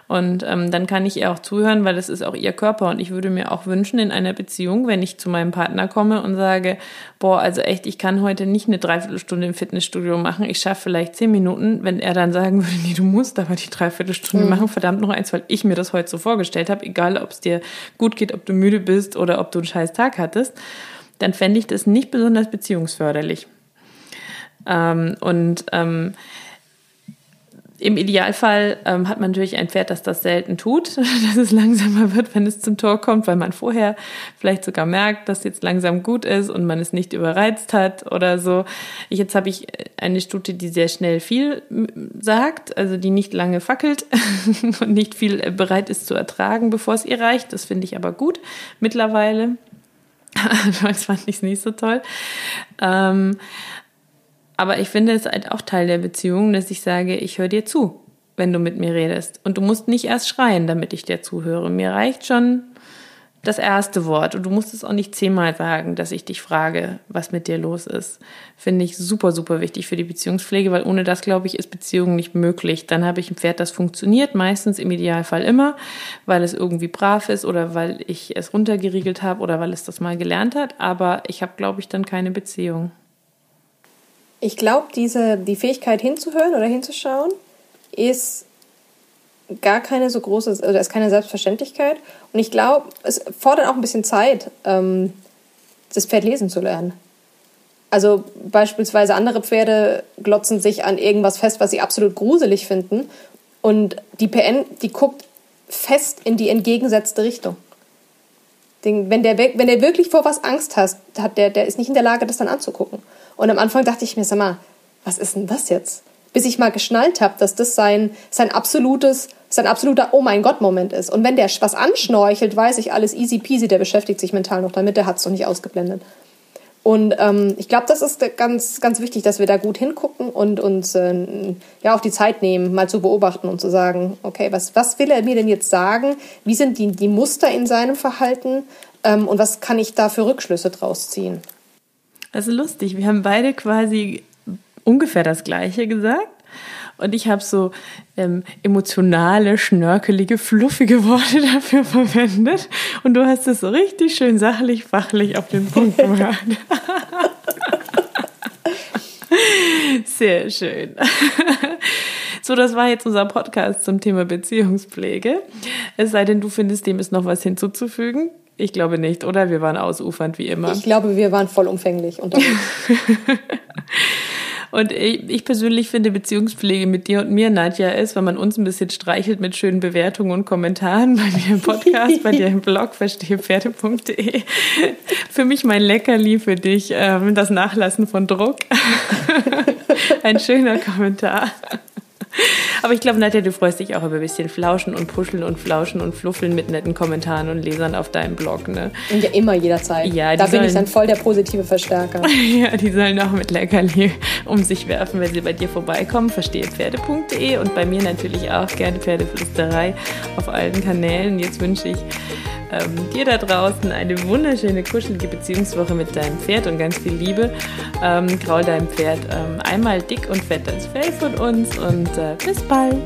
Und ähm, dann kann ich ihr auch zuhören, weil es ist auch ihr Körper. Und ich würde mir auch wünschen in einer Beziehung, wenn ich zu meinem Partner komme und sage, boah, also echt, ich kann heute nicht eine Dreiviertelstunde im Fitnessstudio machen. Ich schaffe vielleicht zehn Minuten. Wenn er dann sagen würde, nee, du musst aber die Dreiviertelstunde mhm. machen, verdammt noch eins, weil ich mir das heute so vorgestellt habe, egal ob es dir gut geht, ob du müde bist oder ob du einen scheiß Tag hattest, dann fände ich das nicht besonders beziehungsförderlich. Ähm, und ähm, im Idealfall ähm, hat man natürlich ein Pferd, das das selten tut, dass es langsamer wird, wenn es zum Tor kommt, weil man vorher vielleicht sogar merkt, dass jetzt langsam gut ist und man es nicht überreizt hat oder so. Ich, jetzt habe ich eine Stute, die sehr schnell viel sagt, also die nicht lange fackelt und nicht viel äh, bereit ist zu ertragen, bevor es ihr reicht. Das finde ich aber gut mittlerweile. Anfangs fand ich es nicht so toll. Ähm, aber ich finde es halt auch Teil der Beziehung, dass ich sage, ich höre dir zu, wenn du mit mir redest. Und du musst nicht erst schreien, damit ich dir zuhöre. Mir reicht schon das erste Wort. Und du musst es auch nicht zehnmal sagen, dass ich dich frage, was mit dir los ist. Finde ich super, super wichtig für die Beziehungspflege, weil ohne das, glaube ich, ist Beziehung nicht möglich. Dann habe ich ein Pferd, das funktioniert, meistens im Idealfall immer, weil es irgendwie brav ist oder weil ich es runtergeriegelt habe oder weil es das mal gelernt hat. Aber ich habe, glaube ich, dann keine Beziehung. Ich glaube, diese, die Fähigkeit hinzuhören oder hinzuschauen ist gar keine so große, oder ist keine Selbstverständlichkeit. Und ich glaube, es fordert auch ein bisschen Zeit, ähm, das Pferd lesen zu lernen. Also beispielsweise andere Pferde glotzen sich an irgendwas fest, was sie absolut gruselig finden. Und die PN, die guckt fest in die entgegengesetzte Richtung. Den, wenn, der, wenn der wirklich vor was Angst hat, hat der, der ist nicht in der Lage, das dann anzugucken. Und am Anfang dachte ich mir, sag mal, was ist denn das jetzt? Bis ich mal geschnallt habe, dass das sein, sein absolutes, sein absoluter Oh mein Gott-Moment ist. Und wenn der was anschnorchelt, weiß ich alles easy peasy, der beschäftigt sich mental noch damit, der hat es noch nicht ausgeblendet. Und ähm, ich glaube, das ist ganz, ganz wichtig, dass wir da gut hingucken und uns äh, ja auch die Zeit nehmen, mal zu beobachten und zu sagen, okay, was, was will er mir denn jetzt sagen? Wie sind die, die Muster in seinem Verhalten? Ähm, und was kann ich da für Rückschlüsse draus ziehen? Also lustig, wir haben beide quasi ungefähr das Gleiche gesagt. Und ich habe so ähm, emotionale, schnörkelige, fluffige Worte dafür verwendet. Und du hast es so richtig schön sachlich, fachlich auf den Punkt gebracht. Sehr schön. So, das war jetzt unser Podcast zum Thema Beziehungspflege. Es sei denn, du findest, dem ist noch was hinzuzufügen. Ich glaube nicht, oder? Wir waren ausufernd wie immer. Ich glaube, wir waren vollumfänglich unterwegs. Und ich persönlich finde Beziehungspflege mit dir und mir, Nadja, ist, wenn man uns ein bisschen streichelt mit schönen Bewertungen und Kommentaren bei dir im Podcast, bei dir im Blog, verstehepferde.de. Für mich mein Leckerli, für dich ähm, das Nachlassen von Druck. Ein schöner Kommentar. Aber ich glaube, Nadja, du freust dich auch über ein bisschen Flauschen und Puscheln und Flauschen und Fluffeln mit netten Kommentaren und Lesern auf deinem Blog, ne? Und ja, immer jederzeit. Ja, da bin sollen, ich dann voll der positive Verstärker. ja, die sollen auch mit Leckerli um sich werfen, wenn sie bei dir vorbeikommen. Verstehepferde.de und bei mir natürlich auch gerne Pferdeflüsterei auf allen Kanälen. Jetzt wünsche ich ähm, dir da draußen eine wunderschöne, kuschelige Beziehungswoche mit deinem Pferd und ganz viel Liebe. Ähm, kraul deinem Pferd ähm, einmal dick und fett als Fell von uns und äh, bis bald.